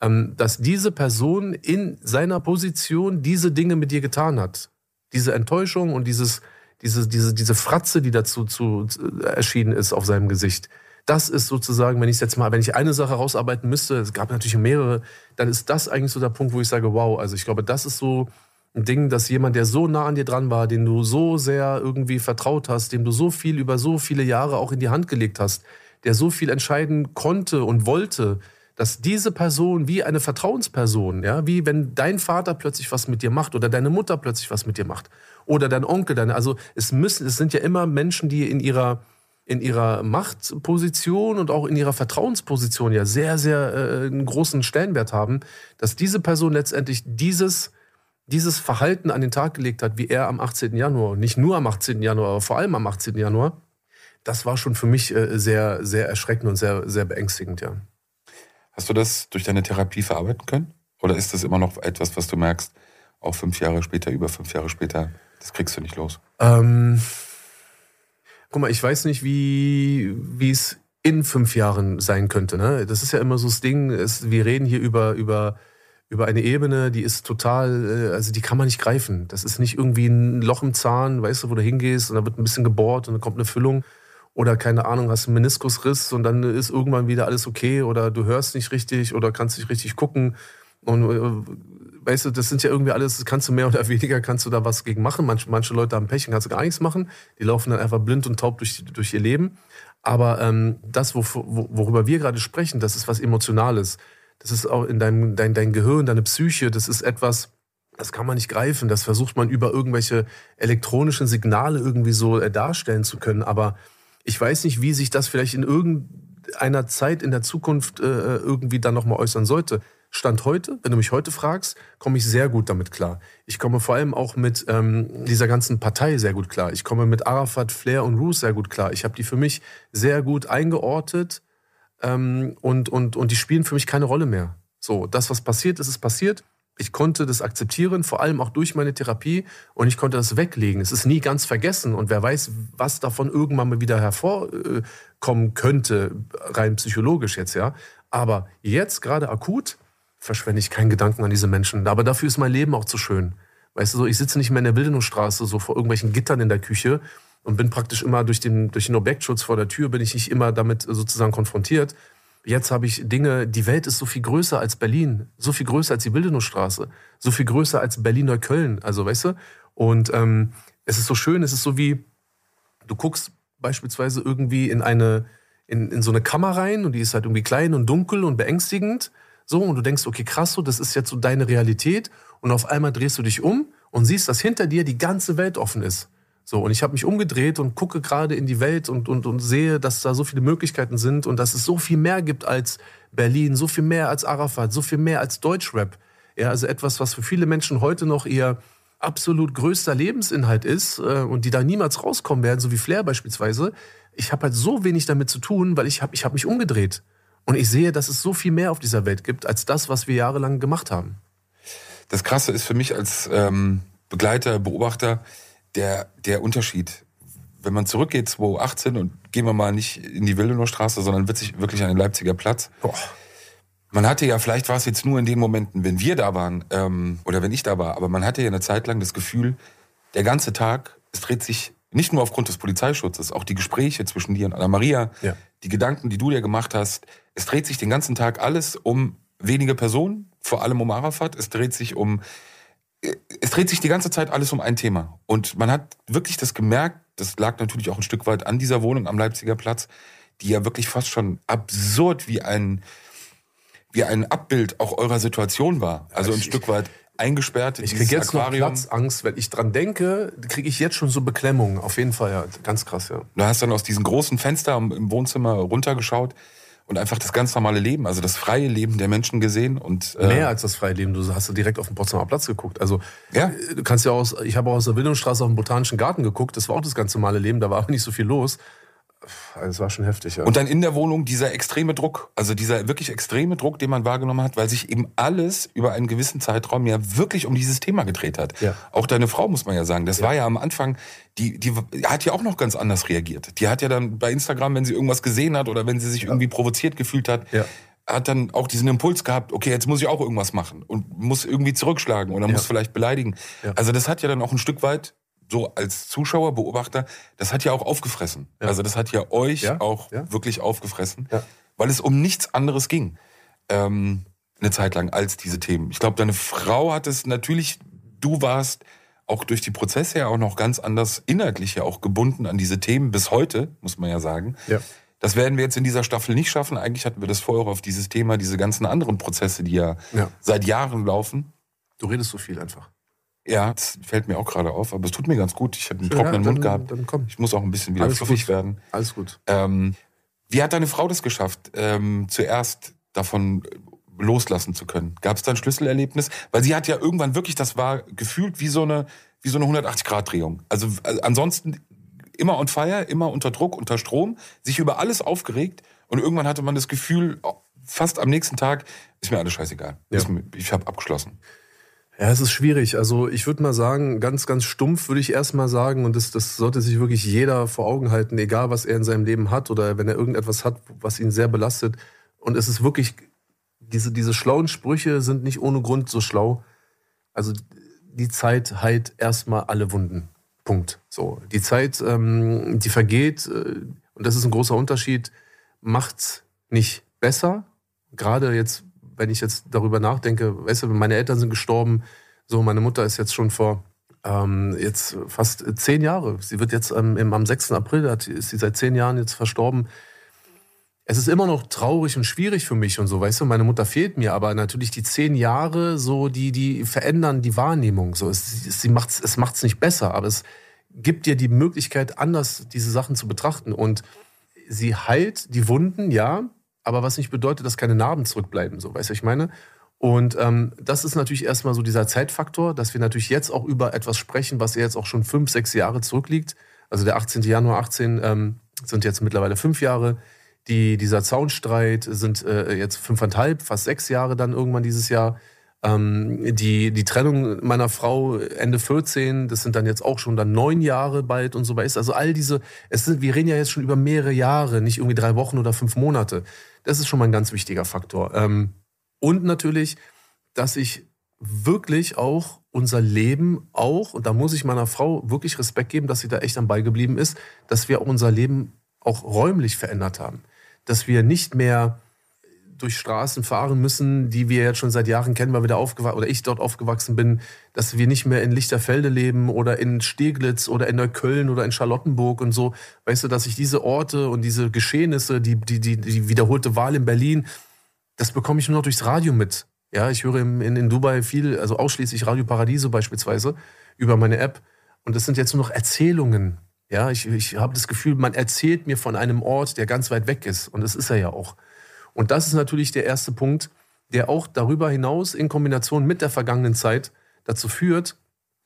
A: ähm, dass diese Person in seiner Position diese Dinge mit dir getan hat. Diese Enttäuschung und dieses, diese, diese, diese Fratze, die dazu zu, zu, erschienen ist auf seinem Gesicht. Das ist sozusagen, wenn ich jetzt mal, wenn ich eine Sache rausarbeiten müsste, es gab natürlich mehrere, dann ist das eigentlich so der Punkt, wo ich sage, wow, also ich glaube, das ist so Ding, dass jemand, der so nah an dir dran war, den du so sehr irgendwie vertraut hast, dem du so viel über so viele Jahre auch in die Hand gelegt hast, der so viel entscheiden konnte und wollte, dass diese Person wie eine Vertrauensperson, ja, wie wenn dein Vater plötzlich was mit dir macht oder deine Mutter plötzlich was mit dir macht oder dein Onkel, deine, also es müssen, es sind ja immer Menschen, die in ihrer in ihrer Machtposition und auch in ihrer Vertrauensposition ja sehr, sehr äh, einen großen Stellenwert haben, dass diese Person letztendlich dieses dieses Verhalten an den Tag gelegt hat, wie er am 18. Januar, nicht nur am 18. Januar, aber vor allem am 18. Januar, das war schon für mich äh, sehr, sehr erschreckend und sehr, sehr beängstigend, ja.
B: Hast du das durch deine Therapie verarbeiten können? Oder ist das immer noch etwas, was du merkst, auch fünf Jahre später, über fünf Jahre später, das kriegst du nicht los?
A: Ähm, guck mal, ich weiß nicht, wie es in fünf Jahren sein könnte. Ne? Das ist ja immer so das Ding, es, wir reden hier über, über über eine Ebene, die ist total, äh, also die kann man nicht greifen. Das ist nicht irgendwie ein Loch im Zahn, weißt du, wo du hingehst und da wird ein bisschen gebohrt und dann kommt eine Füllung. Oder keine Ahnung, hast einen Meniskusriss und dann ist irgendwann wieder alles okay oder du hörst nicht richtig oder kannst nicht richtig gucken. Und äh, weißt du, das sind ja irgendwie alles, kannst du mehr oder weniger, kannst du da was gegen machen. Manche, manche Leute haben Pech und kannst du gar nichts machen. Die laufen dann einfach blind und taub durch, durch ihr Leben. Aber ähm, das, worüber wir gerade sprechen, das ist was Emotionales. Das ist auch in deinem dein, dein Gehirn, deine Psyche, das ist etwas, das kann man nicht greifen. Das versucht man über irgendwelche elektronischen Signale irgendwie so äh, darstellen zu können. Aber ich weiß nicht, wie sich das vielleicht in irgendeiner Zeit in der Zukunft äh, irgendwie dann nochmal äußern sollte. Stand heute, wenn du mich heute fragst, komme ich sehr gut damit klar. Ich komme vor allem auch mit ähm, dieser ganzen Partei sehr gut klar. Ich komme mit Arafat, Flair und Roos sehr gut klar. Ich habe die für mich sehr gut eingeordnet ähm, und, und, und die spielen für mich keine Rolle mehr. So, das, was passiert ist, ist passiert. Ich konnte das akzeptieren, vor allem auch durch meine Therapie und ich konnte das weglegen. Es ist nie ganz vergessen und wer weiß, was davon irgendwann mal wieder hervorkommen könnte, rein psychologisch jetzt, ja. Aber jetzt gerade akut verschwende ich keinen Gedanken an diese Menschen. Aber dafür ist mein Leben auch zu schön. Weißt du, so, ich sitze nicht mehr in der Wildenungsstraße, so vor irgendwelchen Gittern in der Küche und bin praktisch immer durch den, durch den Objektschutz vor der Tür, bin ich nicht immer damit sozusagen konfrontiert. Jetzt habe ich Dinge, die Welt ist so viel größer als Berlin, so viel größer als die Wildenusstraße, so viel größer als Berlin-Neukölln, also weißt du? Und ähm, es ist so schön, es ist so wie, du guckst beispielsweise irgendwie in eine, in, in so eine Kammer rein und die ist halt irgendwie klein und dunkel und beängstigend. So, und du denkst, okay, krass, so, das ist jetzt so deine Realität. Und auf einmal drehst du dich um und siehst, dass hinter dir die ganze Welt offen ist. So, und ich habe mich umgedreht und gucke gerade in die Welt und, und, und sehe, dass da so viele Möglichkeiten sind und dass es so viel mehr gibt als Berlin, so viel mehr als Arafat, so viel mehr als Deutschrap. Ja, also etwas, was für viele Menschen heute noch ihr absolut größter Lebensinhalt ist äh, und die da niemals rauskommen werden, so wie Flair beispielsweise. Ich habe halt so wenig damit zu tun, weil ich habe ich hab mich umgedreht. Und ich sehe, dass es so viel mehr auf dieser Welt gibt, als das, was wir jahrelang gemacht haben.
B: Das Krasse ist für mich als ähm, Begleiter, Beobachter, der, der Unterschied. Wenn man zurückgeht 2018 und gehen wir mal nicht in die Wildenowstraße, sondern wird sich wirklich an den Leipziger Platz. Boah. Man hatte ja, vielleicht war es jetzt nur in den Momenten, wenn wir da waren ähm, oder wenn ich da war, aber man hatte ja eine Zeit lang das Gefühl, der ganze Tag, es dreht sich nicht nur aufgrund des Polizeischutzes, auch die Gespräche zwischen dir und Anna Maria, ja. die Gedanken, die du dir gemacht hast, es dreht sich den ganzen Tag alles um wenige Personen, vor allem um Arafat. Es dreht sich um es dreht sich die ganze Zeit alles um ein Thema. Und man hat wirklich das gemerkt, das lag natürlich auch ein Stück weit an dieser Wohnung am Leipziger Platz, die ja wirklich fast schon absurd wie ein, wie ein Abbild auch eurer Situation war. Also ein Stück weit eingesperrt.
A: Ich kriege jetzt Aquarium. noch Platzangst, wenn ich dran denke, kriege ich jetzt schon so Beklemmungen. Auf jeden Fall, ja. Ganz krass, ja.
B: Du hast dann aus diesem großen Fenster im Wohnzimmer runtergeschaut und einfach das ganz normale Leben, also das freie Leben der Menschen gesehen und
A: äh mehr als das freie Leben. Du hast direkt auf den Potsdamer Platz geguckt. Also ja. du kannst ja aus, ich habe auch aus der Bildungsstraße auf den Botanischen Garten geguckt. Das war auch das ganz normale Leben. Da war auch nicht so viel los. Also es war schon heftig, ja.
B: Und dann in der Wohnung dieser extreme Druck, also dieser wirklich extreme Druck, den man wahrgenommen hat, weil sich eben alles über einen gewissen Zeitraum ja wirklich um dieses Thema gedreht hat. Ja. Auch deine Frau, muss man ja sagen, das ja. war ja am Anfang, die, die hat ja auch noch ganz anders reagiert. Die hat ja dann bei Instagram, wenn sie irgendwas gesehen hat oder wenn sie sich irgendwie provoziert gefühlt hat, hat dann auch diesen Impuls gehabt, okay, jetzt muss ich auch irgendwas machen und muss irgendwie zurückschlagen oder muss vielleicht beleidigen. Also das hat ja dann auch ein Stück weit so als Zuschauer, Beobachter, das hat ja auch aufgefressen. Ja. Also das hat ja euch ja? auch ja? wirklich aufgefressen, weil es um nichts anderes ging. Ähm, eine Zeit lang als diese Themen. Ich glaube, deine Frau hat es natürlich, du warst auch durch die Prozesse ja auch noch ganz anders inhaltlich ja auch gebunden an diese Themen bis heute, muss man ja sagen. Ja. Das werden wir jetzt in dieser Staffel nicht schaffen. Eigentlich hatten wir das vorher auf dieses Thema, diese ganzen anderen Prozesse, die ja, ja. seit Jahren laufen.
A: Du redest so viel einfach.
B: Ja, das fällt mir auch gerade auf, aber es tut mir ganz gut. Ich habe einen trockenen ja, dann, Mund gehabt. Dann komm. Ich muss auch ein bisschen wieder Alles fluffig gut. werden.
A: Alles gut.
B: Ähm, wie hat deine Frau das geschafft, ähm, zuerst davon loslassen zu können? Gab es da ein Schlüsselerlebnis? Weil sie hat ja irgendwann wirklich, das war gefühlt wie so eine, wie so eine 180-Grad-Drehung. Also, also ansonsten immer on fire, immer unter Druck, unter Strom, sich über alles aufgeregt und irgendwann hatte man das Gefühl, oh, fast am nächsten Tag ist mir alles scheißegal. Ja. Ich habe abgeschlossen.
A: Ja, es ist schwierig. Also ich würde mal sagen, ganz, ganz stumpf würde ich erstmal sagen, und das, das sollte sich wirklich jeder vor Augen halten, egal was er in seinem Leben hat oder wenn er irgendetwas hat, was ihn sehr belastet. Und es ist wirklich, diese, diese schlauen Sprüche sind nicht ohne Grund so schlau. Also die Zeit heilt erstmal alle Wunden. Punkt. So. Die Zeit, ähm, die vergeht, äh, und das ist ein großer Unterschied, macht's nicht besser. Gerade jetzt wenn ich jetzt darüber nachdenke, weißt du, meine Eltern sind gestorben, so meine Mutter ist jetzt schon vor ähm, jetzt fast zehn Jahre. Sie wird jetzt ähm, am 6. April, hat, ist sie seit zehn Jahren jetzt verstorben. Es ist immer noch traurig und schwierig für mich und so, weißt du, meine Mutter fehlt mir, aber natürlich die zehn Jahre, so, die, die verändern die Wahrnehmung. So, es, sie macht's, es macht's nicht besser, aber es gibt dir die Möglichkeit, anders diese Sachen zu betrachten. Und sie heilt die Wunden, ja, aber was nicht bedeutet, dass keine Narben zurückbleiben, so weißt du, ich meine. Und ähm, das ist natürlich erstmal so dieser Zeitfaktor, dass wir natürlich jetzt auch über etwas sprechen, was jetzt auch schon fünf, sechs Jahre zurückliegt. Also der 18. Januar 18 ähm, sind jetzt mittlerweile fünf Jahre. Die, dieser Zaunstreit sind äh, jetzt fünfeinhalb, fast sechs Jahre dann irgendwann dieses Jahr. Ähm, die, die Trennung meiner Frau Ende 14, das sind dann jetzt auch schon dann neun Jahre bald und so weiter. Also all diese, es sind, wir reden ja jetzt schon über mehrere Jahre, nicht irgendwie drei Wochen oder fünf Monate. Das ist schon mal ein ganz wichtiger Faktor. Ähm, und natürlich, dass ich wirklich auch unser Leben auch, und da muss ich meiner Frau wirklich Respekt geben, dass sie da echt am Ball geblieben ist, dass wir unser Leben auch räumlich verändert haben. Dass wir nicht mehr durch Straßen fahren müssen, die wir jetzt schon seit Jahren kennen, weil wir da aufgewachsen oder ich dort aufgewachsen bin, dass wir nicht mehr in Lichterfelde leben oder in Steglitz oder in Neukölln oder in Charlottenburg und so. Weißt du, dass ich diese Orte und diese Geschehnisse, die, die, die, die wiederholte Wahl in Berlin, das bekomme ich nur noch durchs Radio mit. Ja, ich höre in, in Dubai viel, also ausschließlich Radio Paradiso beispielsweise über meine App. Und das sind jetzt nur noch Erzählungen. Ja, ich, ich habe das Gefühl, man erzählt mir von einem Ort, der ganz weit weg ist. Und das ist er ja auch. Und das ist natürlich der erste Punkt, der auch darüber hinaus in Kombination mit der vergangenen Zeit dazu führt,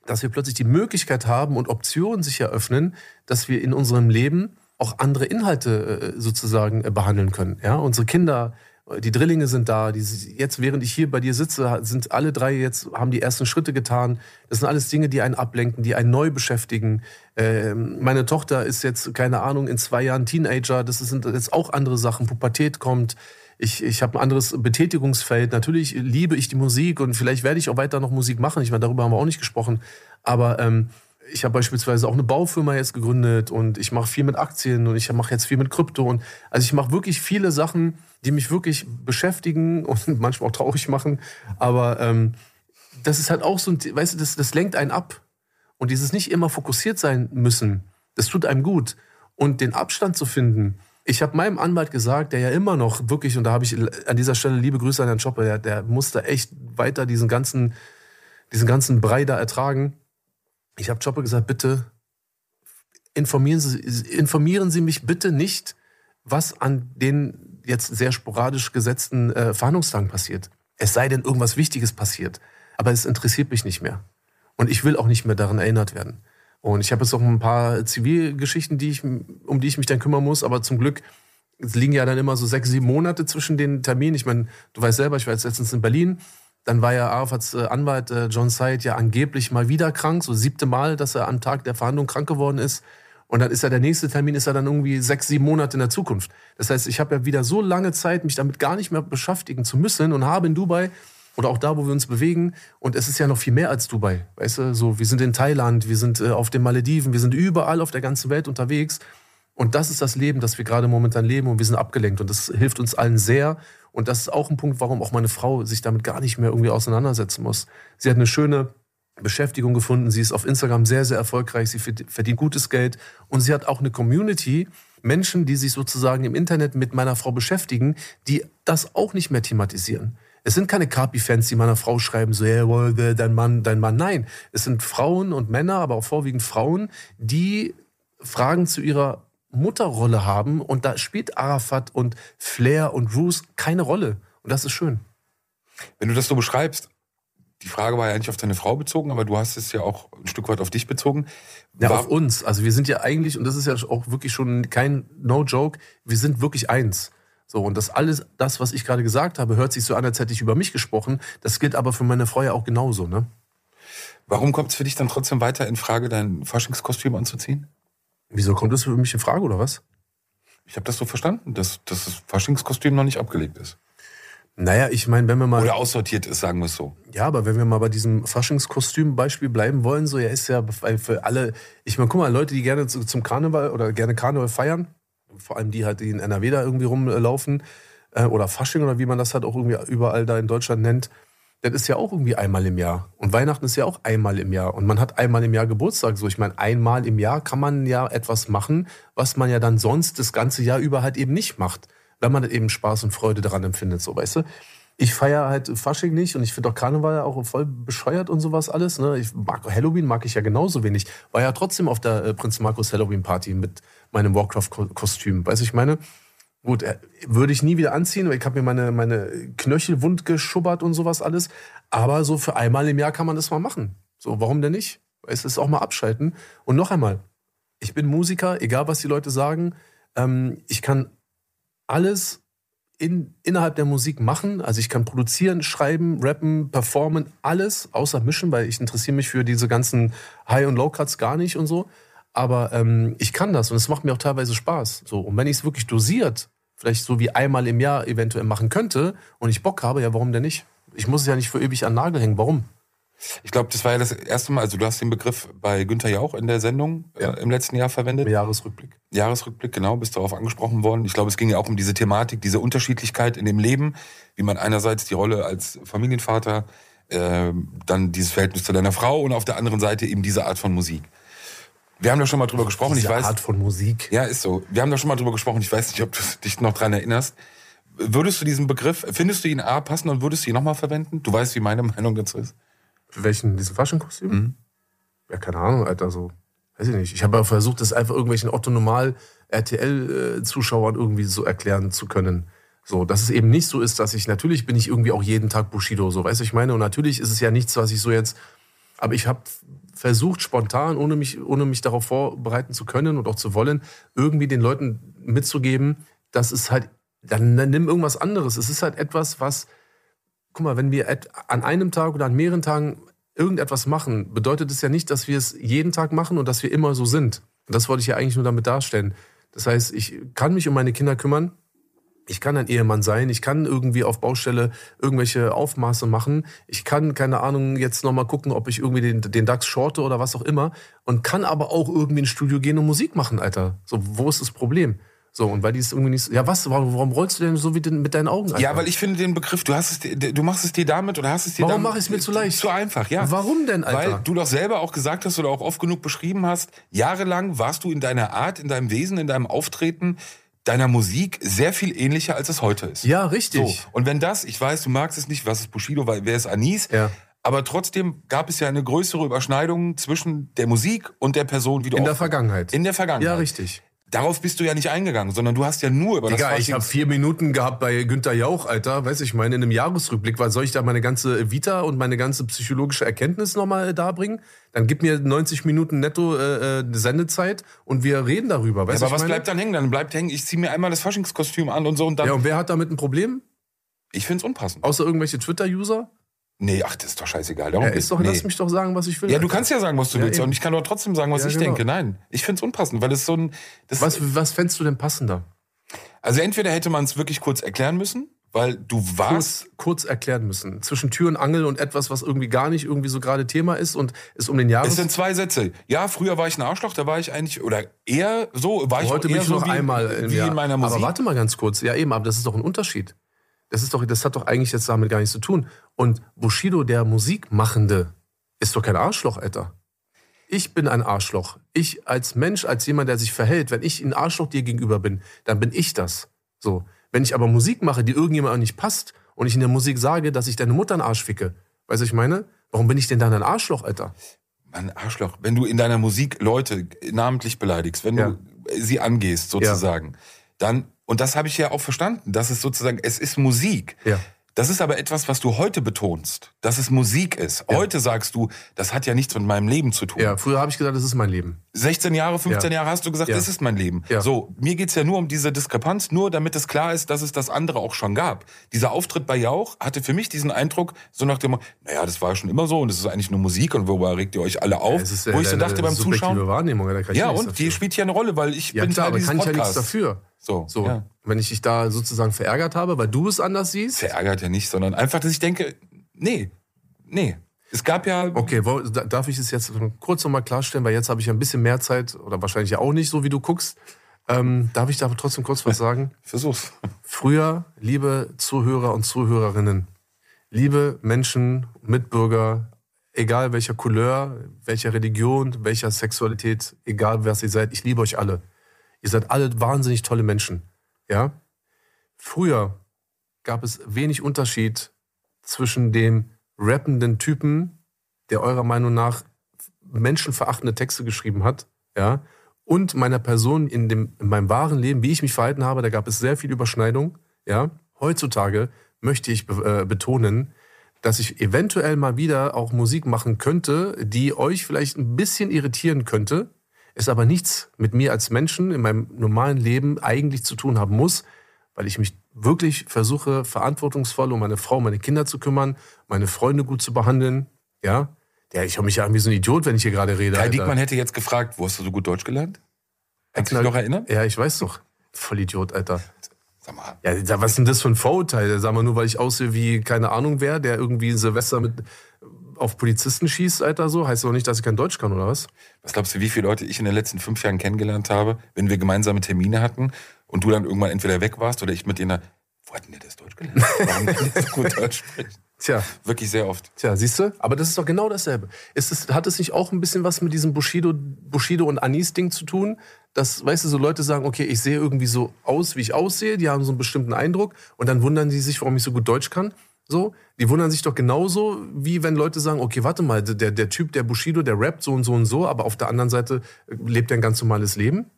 A: dass wir plötzlich die Möglichkeit haben und Optionen sich eröffnen, dass wir in unserem Leben auch andere Inhalte äh, sozusagen äh, behandeln können. Ja, unsere Kinder, die Drillinge sind da. Die, jetzt, während ich hier bei dir sitze, sind alle drei jetzt haben die ersten Schritte getan. Das sind alles Dinge, die einen ablenken, die einen neu beschäftigen. Ähm, meine Tochter ist jetzt keine Ahnung in zwei Jahren Teenager. Das sind jetzt auch andere Sachen. Pubertät kommt ich, ich habe ein anderes Betätigungsfeld. Natürlich liebe ich die Musik und vielleicht werde ich auch weiter noch Musik machen. Ich meine, darüber haben wir auch nicht gesprochen. Aber ähm, ich habe beispielsweise auch eine Baufirma jetzt gegründet und ich mache viel mit Aktien und ich mache jetzt viel mit Krypto. Und also ich mache wirklich viele Sachen, die mich wirklich beschäftigen und manchmal auch traurig machen. Aber ähm, das ist halt auch so ein, weißt du, das, das lenkt einen ab. Und dieses nicht immer fokussiert sein müssen, das tut einem gut. Und den Abstand zu finden, ich habe meinem Anwalt gesagt, der ja immer noch wirklich, und da habe ich an dieser Stelle liebe Grüße an Herrn Chopper, der, der musste echt weiter diesen ganzen diesen ganzen Brei da ertragen. Ich habe Chopper gesagt, bitte informieren Sie, informieren Sie mich bitte nicht, was an den jetzt sehr sporadisch gesetzten äh, Verhandlungstagen passiert. Es sei denn, irgendwas Wichtiges passiert. Aber es interessiert mich nicht mehr. Und ich will auch nicht mehr daran erinnert werden. Und ich habe jetzt auch ein paar Zivilgeschichten, die ich, um die ich mich dann kümmern muss. Aber zum Glück liegen ja dann immer so sechs, sieben Monate zwischen den Terminen. Ich meine, du weißt selber, ich war jetzt letztens in Berlin. Dann war ja Arafats äh, Anwalt äh, John Syed ja angeblich mal wieder krank, so siebte Mal, dass er am Tag der Verhandlung krank geworden ist. Und dann ist ja der nächste Termin, ist ja dann irgendwie sechs, sieben Monate in der Zukunft. Das heißt, ich habe ja wieder so lange Zeit, mich damit gar nicht mehr beschäftigen zu müssen und habe in Dubai oder auch da, wo wir uns bewegen. Und es ist ja noch viel mehr als Dubai. Weißt du, so, wir sind in Thailand, wir sind äh, auf den Malediven, wir sind überall auf der ganzen Welt unterwegs. Und das ist das Leben, das wir gerade momentan leben und wir sind abgelenkt. Und das hilft uns allen sehr. Und das ist auch ein Punkt, warum auch meine Frau sich damit gar nicht mehr irgendwie auseinandersetzen muss. Sie hat eine schöne Beschäftigung gefunden. Sie ist auf Instagram sehr, sehr erfolgreich. Sie verdient gutes Geld. Und sie hat auch eine Community, Menschen, die sich sozusagen im Internet mit meiner Frau beschäftigen, die das auch nicht mehr thematisieren. Es sind keine Kapi-Fans, die meiner Frau schreiben, so, yeah, dein Mann, dein Mann. Nein, es sind Frauen und Männer, aber auch vorwiegend Frauen, die Fragen zu ihrer Mutterrolle haben. Und da spielt Arafat und Flair und Bruce keine Rolle. Und das ist schön.
B: Wenn du das so beschreibst, die Frage war ja eigentlich auf deine Frau bezogen, aber du hast es ja auch ein Stück weit auf dich bezogen.
A: Ja, war auf uns. Also wir sind ja eigentlich, und das ist ja auch wirklich schon kein No-Joke, wir sind wirklich eins. So, und das alles, das, was ich gerade gesagt habe, hört sich so an, als hätte ich über mich gesprochen. Das gilt aber für meine Frau ja auch genauso, ne?
B: Warum kommt es für dich dann trotzdem weiter in Frage, dein Faschingskostüm anzuziehen?
A: Wieso kommt das für mich in Frage, oder was?
B: Ich habe das so verstanden, dass, dass das Faschingskostüm noch nicht abgelegt ist.
A: Naja, ich meine, wenn wir mal.
B: Oder aussortiert ist, sagen wir es so.
A: Ja, aber wenn wir mal bei diesem Faschingskostüm-Beispiel bleiben wollen, so, ja, ist ja für alle. Ich meine, guck mal, Leute, die gerne zum Karneval oder gerne Karneval feiern, vor allem die halt, in NRW da irgendwie rumlaufen, äh, oder Fasching oder wie man das halt auch irgendwie überall da in Deutschland nennt, das ist ja auch irgendwie einmal im Jahr. Und Weihnachten ist ja auch einmal im Jahr. Und man hat einmal im Jahr Geburtstag. So, ich meine, einmal im Jahr kann man ja etwas machen, was man ja dann sonst das ganze Jahr über halt eben nicht macht wenn man eben Spaß und Freude daran empfindet, so weißt du. Ich feiere halt Fasching nicht und ich finde auch Karneval auch voll bescheuert und sowas alles. Ne? Ich mag Halloween mag ich ja genauso wenig. War ja trotzdem auf der äh, Prinz Markus Halloween Party mit meinem Warcraft-Kostüm. Weißt du, ich meine? Gut, äh, würde ich nie wieder anziehen, weil ich habe mir meine, meine Knöchel wund geschubbert und sowas alles. Aber so für einmal im Jahr kann man das mal machen. So, warum denn nicht? Es ist auch mal abschalten. Und noch einmal, ich bin Musiker, egal was die Leute sagen. Ähm, ich kann alles in, innerhalb der Musik machen. Also ich kann produzieren, schreiben, rappen, performen, alles außer mischen, weil ich interessiere mich für diese ganzen High- und Low-Cuts gar nicht und so. Aber ähm, ich kann das und es macht mir auch teilweise Spaß. So. Und wenn ich es wirklich dosiert, vielleicht so wie einmal im Jahr eventuell machen könnte und ich Bock habe, ja, warum denn nicht? Ich muss es ja nicht für ewig an Nagel hängen. Warum?
B: Ich glaube, das war ja das erste Mal, also du hast den Begriff bei Günther Jauch in der Sendung äh, ja. äh, im letzten Jahr verwendet.
A: Jahresrückblick.
B: Jahresrückblick, genau, bist darauf angesprochen worden. Ich glaube, es ging ja auch um diese Thematik, diese Unterschiedlichkeit in dem Leben, wie man einerseits die Rolle als Familienvater, äh, dann dieses Verhältnis zu deiner Frau und auf der anderen Seite eben diese Art von Musik. Wir haben da schon mal drüber gesprochen.
A: Diese
B: ich weiß,
A: Art von Musik.
B: Ja, ist so. Wir haben da schon mal drüber gesprochen. Ich weiß nicht, ob du dich noch dran erinnerst. Würdest du diesen Begriff, findest du ihn A passend und würdest du ihn nochmal verwenden? Du weißt, wie meine Meinung dazu ist.
A: Für welchen? Diesen Faschenkostüm? Mhm. Ja, keine Ahnung, Alter, so. Weiß ich nicht. Ich habe ja versucht, das einfach irgendwelchen Otto-Normal RTL-Zuschauern irgendwie so erklären zu können. So, dass es eben nicht so ist, dass ich, natürlich bin ich irgendwie auch jeden Tag Bushido, so, weißt du, ich meine, und natürlich ist es ja nichts, was ich so jetzt, aber ich habe versucht, spontan, ohne mich, ohne mich darauf vorbereiten zu können und auch zu wollen, irgendwie den Leuten mitzugeben, dass es halt, dann, dann nimm irgendwas anderes. Es ist halt etwas, was guck mal, wenn wir an einem Tag oder an mehreren Tagen irgendetwas machen, bedeutet es ja nicht, dass wir es jeden Tag machen und dass wir immer so sind. Und das wollte ich ja eigentlich nur damit darstellen. Das heißt, ich kann mich um meine Kinder kümmern. Ich kann ein Ehemann sein. Ich kann irgendwie auf Baustelle irgendwelche Aufmaße machen. Ich kann, keine Ahnung, jetzt nochmal gucken, ob ich irgendwie den, den DAX shorte oder was auch immer. Und kann aber auch irgendwie ins Studio gehen und Musik machen, Alter. So, wo ist das Problem? So, und weil die es irgendwie nicht so, ja was, warum, warum rollst du denn so wie den, mit deinen Augen?
B: Alter? Ja, weil ich finde den Begriff, du hast es, du machst es dir damit oder hast es dir
A: Warum mache ich es mir zu leicht?
B: Zu einfach, ja.
A: Warum denn, Alter?
B: Weil du doch selber auch gesagt hast oder auch oft genug beschrieben hast, jahrelang warst du in deiner Art, in deinem Wesen, in deinem Auftreten, deiner Musik sehr viel ähnlicher, als es heute ist.
A: Ja, richtig.
B: So. Und wenn das, ich weiß, du magst es nicht, was ist Bushido, wer ist Anis?
A: Ja.
B: aber trotzdem gab es ja eine größere Überschneidung zwischen der Musik und der Person, wie du
A: In
B: auch-
A: der Vergangenheit.
B: In der Vergangenheit.
A: ja, richtig.
B: Darauf bist du ja nicht eingegangen, sondern du hast ja nur über
A: Digga,
B: das
A: ich habe vier Minuten gehabt bei Günther Jauch, Alter. Weiß ich meine, in einem Jahresrückblick. Was soll ich da meine ganze Vita und meine ganze psychologische Erkenntnis nochmal darbringen? Dann gib mir 90 Minuten netto äh, äh, Sendezeit und wir reden darüber. Weißt
B: Ja,
A: du,
B: aber was
A: meine?
B: bleibt dann hängen? Dann bleibt hängen, ich ziehe mir einmal das Faschingskostüm an und so und dann.
A: Ja, und wer hat damit ein Problem?
B: ich find's unpassend.
A: Außer irgendwelche Twitter-User?
B: Nee, ach, das ist doch scheißegal. Darum
A: Ja, ist doch,
B: nee.
A: lass mich doch sagen, was ich will.
B: Ja, du kannst ja sagen, was du
A: Ja,
B: willst.
A: eben.
B: Und ich kann doch trotzdem sagen, was
A: Ja,
B: ich
A: genau.
B: denke. Nein, ich find's unpassend, weil es so ein. Das
A: Was, was fändst du denn passender?
B: Also entweder hätte man es wirklich kurz erklären müssen, weil du warst.
A: Kurz, kurz erklären müssen. Zwischen Tür und Angel und etwas, was irgendwie gar nicht irgendwie so gerade Thema ist und es um den Jahres...
B: Es sind zwei Sätze. Ja, früher war ich ein Arschloch, da war ich eigentlich, oder eher so, war ich
A: Heute bin ich noch einmal
B: wie in meiner Musik.
A: Aber warte mal ganz kurz. Ja, eben, aber das ist doch ein Unterschied. Das, ist doch, das hat doch eigentlich jetzt damit gar nichts zu tun. Und Bushido, der Musikmachende, ist doch kein Arschloch, Alter. Ich bin ein Arschloch. Ich als Mensch, als jemand, der sich verhält, wenn ich ein Arschloch dir gegenüber bin, dann bin ich das. So. Wenn ich aber Musik mache, die irgendjemandem nicht passt und ich in der Musik sage, dass ich deine Mutter einen Arsch ficke, weißt du, was ich meine? Warum bin ich denn dann ein Arschloch, Alter?
B: Mann, Arschloch, wenn du in deiner Musik Leute namentlich beleidigst, wenn
A: Ja.
B: du sie angehst sozusagen, dann, und das habe ich ja auch verstanden, das ist sozusagen, es ist Musik.
A: Ja.
B: Das ist aber etwas, was du heute betonst, dass es Musik ist. Heute sagst du, das hat ja nichts mit meinem Leben zu tun.
A: Ja, früher habe ich gesagt, das ist mein Leben.
B: 16 Jahre, 15
A: Ja.
B: Jahre hast du gesagt,
A: Ja.
B: das ist mein Leben.
A: Ja.
B: So, mir geht's ja nur um diese Diskrepanz, nur damit es klar ist, dass es das andere auch schon gab. Dieser Auftritt bei Jauch hatte für mich diesen Eindruck, so nach dem, naja, das war schon immer so und es ist eigentlich nur Musik und worüber regt ihr euch alle auf?
A: Es ist, äh,
B: Wo ich so dachte beim Zuschauen,
A: Wahrnehmung, da kann ich
B: ja, und
A: dafür.
B: die spielt hier eine Rolle, weil ich
A: Ja
B: bin
A: klar,
B: Teil
A: aber
B: dieses
A: kann ich ja nichts dafür.
B: So,
A: So,
B: Ja.
A: wenn ich dich da sozusagen verärgert habe, weil du es anders siehst.
B: Verärgert ja nicht, sondern einfach, dass ich denke, nee, nee. Es gab ja,
A: Okay, wo, da- darf ich es jetzt kurz nochmal klarstellen, weil jetzt habe ich ja ein bisschen mehr Zeit oder wahrscheinlich ja auch nicht, so wie du guckst. Ähm, darf ich da trotzdem kurz was sagen?
B: versuch's.
A: Früher, liebe Zuhörer und Zuhörerinnen, liebe Menschen, Mitbürger, egal welcher Couleur, welcher Religion, welcher Sexualität, egal was ihr seid, ich liebe euch alle. Ihr seid alle wahnsinnig tolle Menschen. Ja? Früher gab es wenig Unterschied zwischen dem rappenden Typen, der eurer Meinung nach menschenverachtende Texte geschrieben hat, ja, und meiner Person in, dem, in meinem wahren Leben, wie ich mich verhalten habe, da gab es sehr viel Überschneidung, ja. Heutzutage möchte ich äh, betonen, dass ich eventuell mal wieder auch Musik machen könnte, die euch vielleicht ein bisschen irritieren könnte, es aber nichts mit mir als Menschen in meinem normalen Leben eigentlich zu tun haben muss, weil ich mich wirklich versuche, verantwortungsvoll um meine Frau, meine Kinder zu kümmern, meine Freunde gut zu behandeln. Ja, ja ich höre mich ja an wie so ein Idiot, wenn ich hier gerade rede.
B: Kai
A: Alter.
B: Diekmann hätte jetzt gefragt, wo hast du so gut Deutsch gelernt? Kannst du dich noch erinnern?
A: Ja, ich weiß doch. Voll Idiot, Alter.
B: Sag mal.
A: Ja, was ist denn das für ein Vorurteil? Sag mal nur, weil ich aussehe wie keine Ahnung wer, der irgendwie Silvester mit auf Polizisten schießt, Alter, so. Heißt doch nicht, dass ich kein Deutsch kann, oder was?
B: Was glaubst du, wie viele Leute ich in den letzten fünf Jahren kennengelernt habe, wenn wir gemeinsame Termine hatten und du dann irgendwann entweder weg warst oder ich mit dir, wo hat denn der das Deutsch gelernt? Warum kann der so gut Deutsch sprechen?
A: Tja,
B: Wirklich sehr oft.
A: Tja, siehst du? Aber das ist doch genau dasselbe. Ist es, hat es nicht auch ein bisschen was mit diesem Bushido, Bushido und Anis-Ding zu tun? Dass, weißt du, so Leute sagen, okay, ich sehe irgendwie so aus, wie ich aussehe, die haben so einen bestimmten Eindruck und dann wundern die sich, warum ich so gut Deutsch kann. So, die wundern sich doch genauso, wie wenn Leute sagen, okay, warte mal, der, der Typ, der Bushido, der rappt so und so und so, aber auf der anderen Seite äh, lebt er ein ganz normales Leben.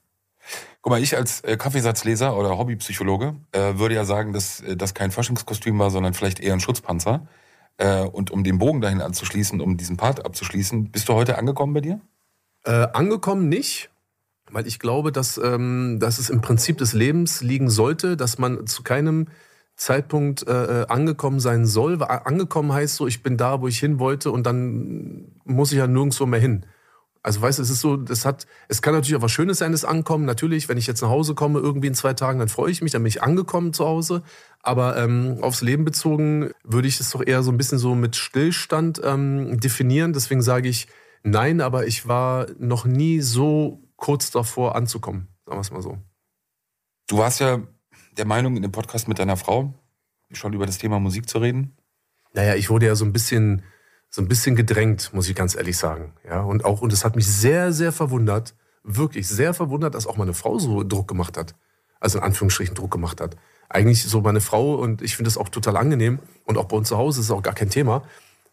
B: Guck mal, ich als äh, Kaffeesatzleser oder Hobbypsychologe äh, würde ja sagen, dass äh, das kein Faschingskostüm war, sondern vielleicht eher ein Schutzpanzer. Äh, und um den Bogen dahin anzuschließen, um diesen Part abzuschließen, bist du heute angekommen bei dir?
A: Äh, angekommen nicht, weil ich glaube, dass, ähm, dass es im Prinzip des Lebens liegen sollte, dass man zu keinem Zeitpunkt äh, äh, angekommen sein soll. Angekommen heißt so, ich bin da, wo ich hin wollte und dann muss ich ja nirgendwo mehr hin. Also weißt du, es ist so, das hat, es kann natürlich auch was Schönes sein, das Ankommen. Natürlich, wenn ich jetzt nach Hause komme, irgendwie in zwei Tagen, dann freue ich mich, dann bin ich angekommen zu Hause. Aber ähm, aufs Leben bezogen würde ich es doch eher so ein bisschen so mit Stillstand ähm, definieren. Deswegen sage ich nein, aber ich war noch nie so kurz davor anzukommen. Sagen wir es mal so.
B: Du warst ja der Meinung, in dem Podcast mit deiner Frau schon über das Thema Musik zu reden.
A: Naja, ich wurde ja so ein bisschen, so ein bisschen gedrängt, muss ich ganz ehrlich sagen. Ja, und auch, und es hat mich sehr, sehr verwundert, wirklich sehr verwundert, dass auch meine Frau so Druck gemacht hat. Also in Anführungsstrichen Druck gemacht hat. Eigentlich so meine Frau und ich finde das auch total angenehm und auch bei uns zu Hause ist es auch gar kein Thema.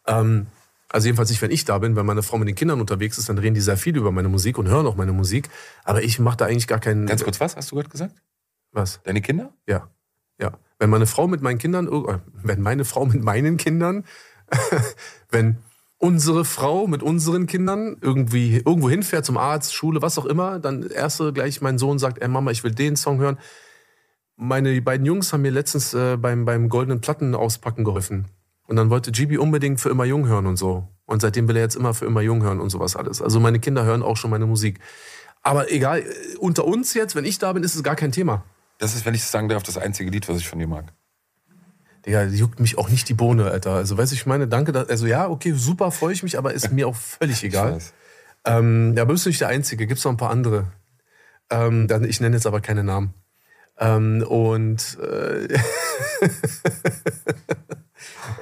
A: Ähm, Also jedenfalls nicht, wenn ich da bin, wenn meine Frau mit den Kindern unterwegs ist, dann reden die sehr viel über meine Musik und hören auch meine Musik. Aber ich mache da eigentlich gar keinen.
B: Ganz kurz, was hast du gerade gesagt?
A: Was?
B: Deine Kinder?
A: Ja. Ja. Wenn meine Frau mit meinen Kindern, äh, wenn meine Frau mit meinen Kindern, wenn unsere Frau mit unseren Kindern irgendwie irgendwo hinfährt zum Arzt, Schule, was auch immer, dann erste gleich mein Sohn sagt, ey Mama, ich will den Song hören. Meine beiden Jungs haben mir letztens äh, beim, beim goldenen Platten auspacken geholfen. Und dann wollte Gibi unbedingt für immer jung hören und so. Und seitdem will er jetzt immer für immer jung hören und sowas alles. Also meine Kinder hören auch schon meine Musik. Aber egal, äh, unter uns jetzt, wenn ich da bin, ist es gar kein Thema.
B: Das ist, wenn ich es sagen darf, das einzige Lied, was ich von dir mag.
A: Digga, juckt mich auch nicht die Bohne, Alter. Also, weißt du, ich meine, danke. Dass, also, ja, okay, super, freue ich mich, aber ist mir auch völlig egal. Ähm, ja, aber bist du nicht der Einzige, gibt es noch ein paar andere. Ähm, dann, ich nenne jetzt aber keine Namen. Ähm, und äh,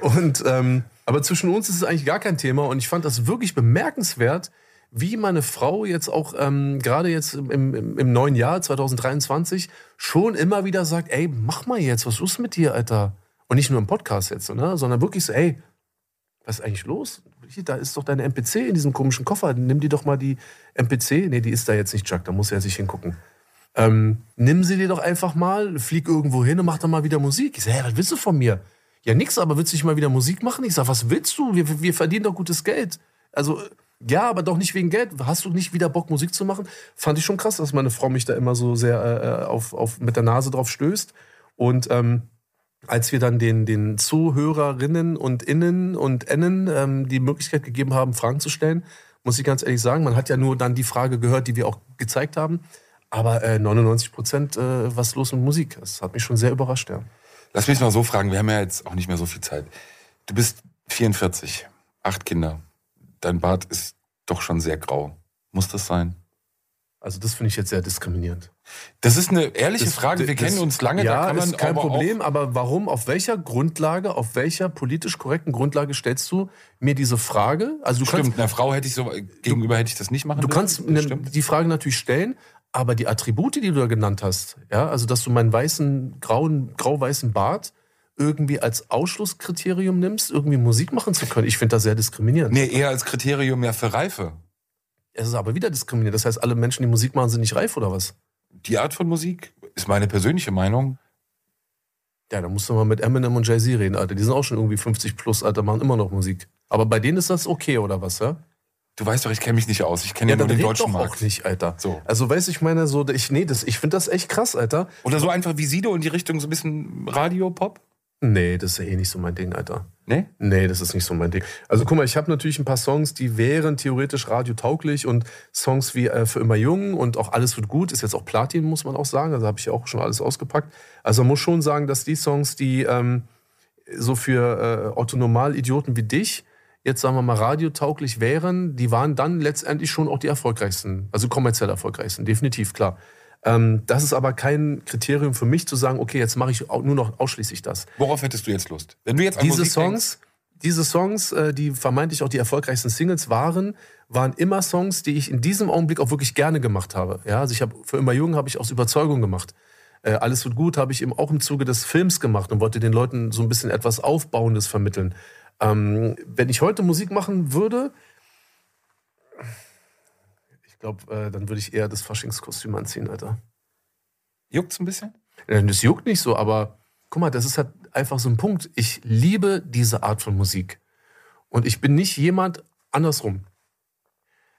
A: und ähm, aber zwischen uns ist es eigentlich gar kein Thema und ich fand das wirklich bemerkenswert, wie meine Frau jetzt auch ähm, gerade jetzt im, im, im, neuen Jahr 2023 schon immer wieder sagt, ey, mach mal jetzt, was ist mit dir, Alter? Und nicht nur im Podcast jetzt, ne? sondern wirklich so, ey, was ist eigentlich los? Da ist doch deine MPC in diesem komischen Koffer. Nimm die doch mal die MPC. Nee, die ist da jetzt nicht, Chuck. Da muss er sich hingucken. Ähm, nimm sie dir doch einfach mal, flieg irgendwo hin und mach dann mal wieder Musik. Ich sag, hey, was willst du von mir? Ja, nix, aber willst du nicht mal wieder Musik machen? Ich sag, was willst du? Wir, wir verdienen doch gutes Geld. Also, ja, aber doch nicht wegen Geld. Hast du nicht wieder Bock, Musik zu machen? Fand ich schon krass, dass meine Frau mich da immer so sehr äh, auf, auf, mit der Nase drauf stößt. Und ähm, als wir dann den, den Zuhörerinnen und Innen und Ennen ähm, die Möglichkeit gegeben haben, Fragen zu stellen, muss ich ganz ehrlich sagen, man hat ja nur dann die Frage gehört, die wir auch gezeigt haben. Aber äh, 99 Prozent, äh, was los mit Musik? Das hat mich schon sehr überrascht, ja.
B: Lass mich mal so fragen, wir haben ja jetzt auch nicht mehr so viel Zeit. Du bist 44, acht Kinder. Dein Bart ist doch schon sehr grau. Muss das sein?
A: Also das finde ich jetzt sehr diskriminierend.
B: Das ist eine ehrliche das, Frage. Wir das, kennen uns lange.
A: Ja, da kann man ist kein aber Problem. Aber warum? Auf welcher Grundlage? Auf welcher politisch korrekten Grundlage stellst du mir diese Frage?
B: Also du stimmt. Kannst, einer Frau hätte ich so gegenüber hätte ich das nicht machen.
A: Du dürfen. kannst ne, die Frage natürlich stellen, aber die Attribute, die du da genannt hast, ja, also dass du meinen weißen, grauen, grau-weißen Bart irgendwie als Ausschlusskriterium nimmst, irgendwie Musik machen zu können, ich finde das sehr diskriminierend.
B: Nee, eher als Kriterium ja für Reife.
A: Es ist aber wieder diskriminierend. Das heißt, alle Menschen, die Musik machen, sind nicht reif oder was?
B: Die Art von Musik ist meine persönliche Meinung.
A: Ja, da musst du mal mit Eminem und Jay-Z reden, Alter. Die sind auch schon irgendwie 50 plus, Alter, machen immer noch Musik. Aber bei denen ist das okay, oder was, ja?
B: Du weißt doch, ich kenne mich nicht aus. Ich kenne ja, ja, nur den deutschen doch Markt.
A: auch nicht, Alter. So. Also, weiß ich meine, so, ich, nee, das, ich finde das echt krass, Alter.
B: Oder so einfach wie Sido in die Richtung so ein bisschen Radio-Pop?
A: Nee, das ist ja eh nicht so mein Ding, Alter.
B: Nee?
A: Nee, das ist nicht so mein Ding. Also guck mal, ich habe natürlich ein paar Songs, die wären theoretisch radiotauglich und Songs wie äh, Für immer jung und auch Alles wird gut, ist jetzt auch Platin, muss man auch sagen. Also habe ich ja auch schon alles ausgepackt. Also man muss schon sagen, dass die Songs, die ähm, so für äh, Otto-Normal-Idioten wie dich jetzt sagen wir mal radiotauglich wären, die waren dann letztendlich schon auch die erfolgreichsten, also kommerziell erfolgreichsten, definitiv, klar. Ähm, das ist aber kein Kriterium für mich zu sagen, okay, jetzt mache ich nur noch ausschließlich das.
B: Worauf hättest du jetzt Lust?
A: Wenn du jetzt an diese Musik Songs, denkst? diese Songs, äh, die vermeintlich auch die erfolgreichsten Singles waren, waren immer Songs, die ich in diesem Augenblick auch wirklich gerne gemacht habe. Ja, also ich habe für immer jung habe ich aus Überzeugung gemacht. Äh, Alles wird gut habe ich eben auch im Zuge des Films gemacht und wollte den Leuten so ein bisschen etwas Aufbauendes vermitteln. Ähm, wenn ich heute Musik machen würde, ich glaube, äh, dann würde ich eher das Faschingskostüm anziehen, Alter.
B: Juckt's ein bisschen?
A: Äh, das juckt nicht so, aber guck mal, das ist halt einfach so ein Punkt. Ich liebe diese Art von Musik. Und ich bin nicht jemand andersrum.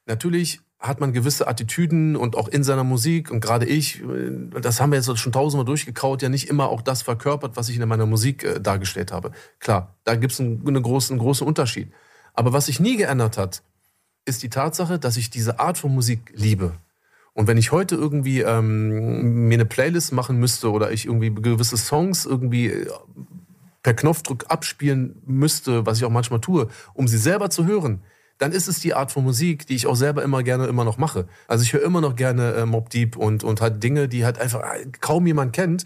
A: Natürlich hat man gewisse Attitüden und auch in seiner Musik und gerade ich, äh, das haben wir jetzt schon tausendmal durchgekaut, ja nicht immer auch das verkörpert, was ich in meiner Musik äh, dargestellt habe. Klar, da gibt es einen, eine großen, einen großen Unterschied. Aber was sich nie geändert hat, ist die Tatsache, dass ich diese Art von Musik liebe. Und wenn ich heute irgendwie ähm, mir eine Playlist machen müsste oder ich irgendwie gewisse Songs irgendwie äh, per Knopfdruck abspielen müsste, was ich auch manchmal tue, um sie selber zu hören, dann ist es die Art von Musik, die ich auch selber immer gerne immer noch mache. Also ich höre immer noch gerne äh, Mob Deep und, und halt Dinge, die halt einfach äh, kaum jemand kennt.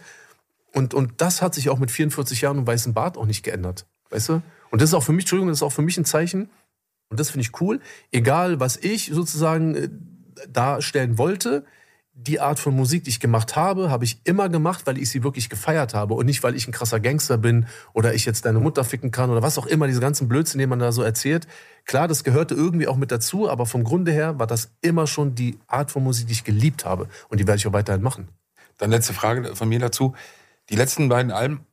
A: Und, und das hat sich auch mit 44 Jahren und weißem Bart auch nicht geändert. Weißt du? Und das ist auch für mich, Entschuldigung, das ist auch für mich ein Zeichen. Und das finde ich cool. Egal, was ich sozusagen äh, darstellen wollte, die Art von Musik, die ich gemacht habe, habe ich immer gemacht, weil ich sie wirklich gefeiert habe und nicht, weil ich ein krasser Gangster bin oder ich jetzt deine Mutter ficken kann oder was auch immer, diese ganzen Blödsinn, den man da so erzählt. Klar, das gehörte irgendwie auch mit dazu, aber vom Grunde her war das immer schon die Art von Musik, die ich geliebt habe und die werde ich auch weiterhin machen.
B: Dann letzte Frage von mir dazu. Die letzten beiden Alben,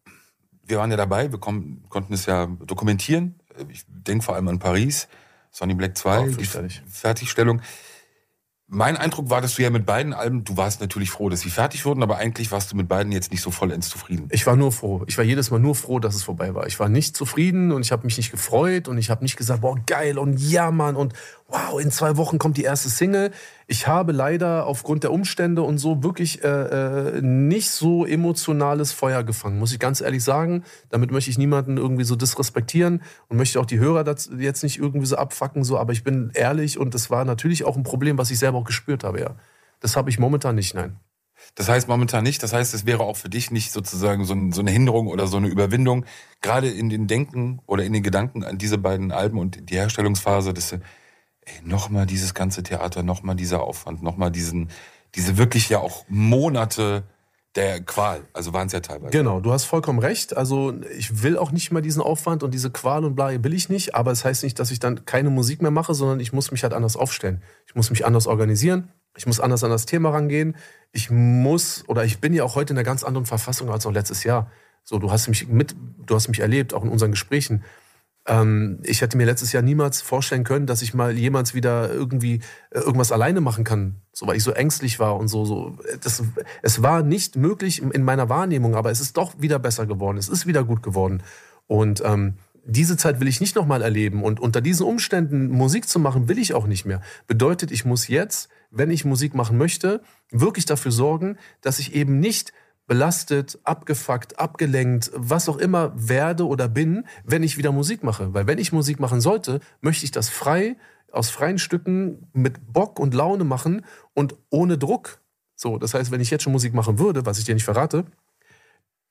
B: wir waren ja dabei, wir konnten es ja dokumentieren. Ich denke vor allem an Paris, Sonny Black 2, oh, die Fertigstellung. Mein Eindruck war, dass du ja mit beiden Alben, du warst natürlich froh, dass sie fertig wurden, aber eigentlich warst du mit beiden jetzt nicht so vollends zufrieden.
A: Ich war nur froh. Ich war jedes Mal nur froh, dass es vorbei war. Ich war nicht zufrieden und ich habe mich nicht gefreut und ich habe nicht gesagt, boah, geil und ja, Mann und wow, in zwei Wochen kommt die erste Single. Ich habe leider aufgrund der Umstände und so wirklich äh, äh, nicht so emotionales Feuer gefangen, muss ich ganz ehrlich sagen. Damit möchte ich niemanden irgendwie so disrespektieren und möchte auch die Hörer jetzt nicht irgendwie so abfacken, so, aber ich bin ehrlich und das war natürlich auch ein Problem, was ich selber auch gespürt habe, ja. Das habe ich momentan nicht, nein.
B: Das heißt momentan nicht. Das heißt, es wäre auch für dich nicht sozusagen so, ein, so, eine Hinderung oder so eine Überwindung, gerade in den Denken oder in den Gedanken an diese beiden Alben und die Herstellungsphase, ey, nochmal dieses ganze Theater, nochmal dieser Aufwand, nochmal diesen, diese wirklich ja auch Monate der Qual. Also waren es ja teilweise.
A: Genau, du hast vollkommen recht. Also ich will auch nicht mehr diesen Aufwand und diese Qual und bla, will ich nicht. Aber es das heißt nicht, dass ich dann keine Musik mehr mache, sondern ich muss mich halt anders aufstellen. Ich muss mich anders organisieren. Ich muss anders an das Thema rangehen. Ich muss, oder ich bin ja auch heute in einer ganz anderen Verfassung als auch letztes Jahr. So, du hast mich mit, du hast mich erlebt, auch in unseren Gesprächen. Ähm, ich hätte mir letztes Jahr niemals vorstellen können, dass ich mal jemals wieder irgendwie äh, irgendwas alleine machen kann, so weil ich so ängstlich war und so. so. Das, es war nicht möglich in meiner Wahrnehmung, aber es ist doch wieder besser geworden. Es ist wieder gut geworden. Und ähm, diese Zeit will ich nicht nochmal erleben. Und unter diesen Umständen Musik zu machen, will ich auch nicht mehr. Bedeutet, ich muss jetzt, wenn ich Musik machen möchte, wirklich dafür sorgen, dass ich eben nicht belastet, abgefuckt, abgelenkt, was auch immer werde oder bin, wenn ich wieder Musik mache. Weil wenn ich Musik machen sollte, möchte ich das frei, aus freien Stücken, mit Bock und Laune machen und ohne Druck. So, das heißt, wenn ich jetzt schon Musik machen würde, was ich dir nicht verrate,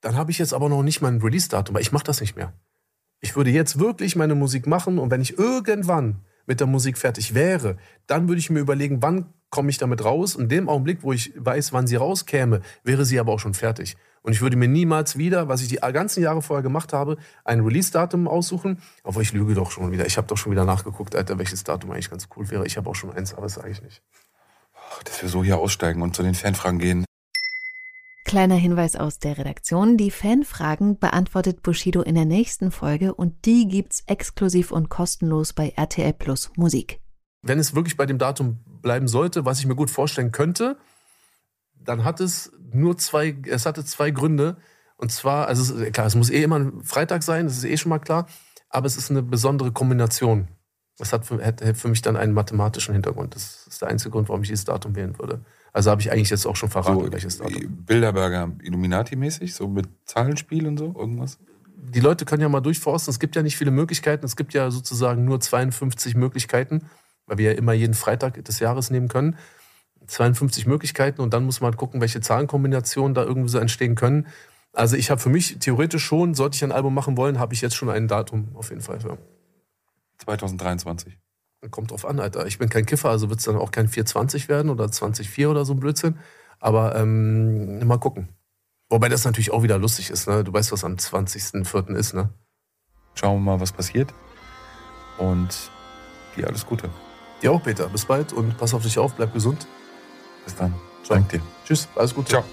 A: dann habe ich jetzt aber noch nicht mein Release-Datum, weil ich mache das nicht mehr. Ich würde jetzt wirklich meine Musik machen und wenn ich irgendwann mit der Musik fertig wäre, dann würde ich mir überlegen, wann komme ich damit raus. In dem Augenblick, wo ich weiß, wann sie rauskäme, wäre sie aber auch schon fertig. Und ich würde mir niemals wieder, was ich die ganzen Jahre vorher gemacht habe, ein Release-Datum aussuchen. Obwohl ich lüge doch schon wieder. Ich habe doch schon wieder nachgeguckt, Alter, welches Datum eigentlich ganz cool wäre. Ich habe auch schon eins, aber das sage ich nicht.
B: Dass wir so hier aussteigen und zu den Fanfragen gehen.
D: Kleiner Hinweis aus der Redaktion. Die Fanfragen beantwortet Bushido in der nächsten Folge und die gibt's exklusiv und kostenlos bei RTL Plus Musik.
A: Wenn es wirklich bei dem Datum bleiben sollte, was ich mir gut vorstellen könnte, dann hat es nur zwei, es hatte zwei Gründe. Und zwar, also es, klar, es muss eh immer ein Freitag sein, das ist eh schon mal klar, aber es ist eine besondere Kombination. Das hat für, hat für mich dann einen mathematischen Hintergrund. Das ist der einzige Grund, warum ich dieses Datum wählen würde. Also habe ich eigentlich jetzt auch schon verraten, so, welches Datum.
B: Bilderberger Illuminati-mäßig, so mit Zahlenspiel und so, irgendwas?
A: Die Leute können ja mal durchforsten. Es gibt ja nicht viele Möglichkeiten. Es gibt ja sozusagen nur 52 Möglichkeiten weil wir ja immer jeden Freitag des Jahres nehmen können. 52 Möglichkeiten und dann muss man halt gucken, welche Zahlenkombinationen da irgendwie so entstehen können. Also ich habe für mich theoretisch schon, sollte ich ein Album machen wollen, habe ich jetzt schon ein Datum auf jeden Fall. Ja.
B: 2023.
A: Kommt drauf an, Alter. Ich bin kein Kiffer, also wird es dann auch kein 420 werden oder 2004 oder so ein Blödsinn. Aber ähm, mal gucken. Wobei das natürlich auch wieder lustig ist, ne? Du weißt, was am 20.04. ist, ne?
B: Schauen wir mal, was passiert. Und dir alles Gute.
A: Dir auch, Peter. Bis bald und pass auf dich auf, bleib gesund.
B: Bis dann. Danke dir.
A: Tschüss, alles Gute.
B: Ciao.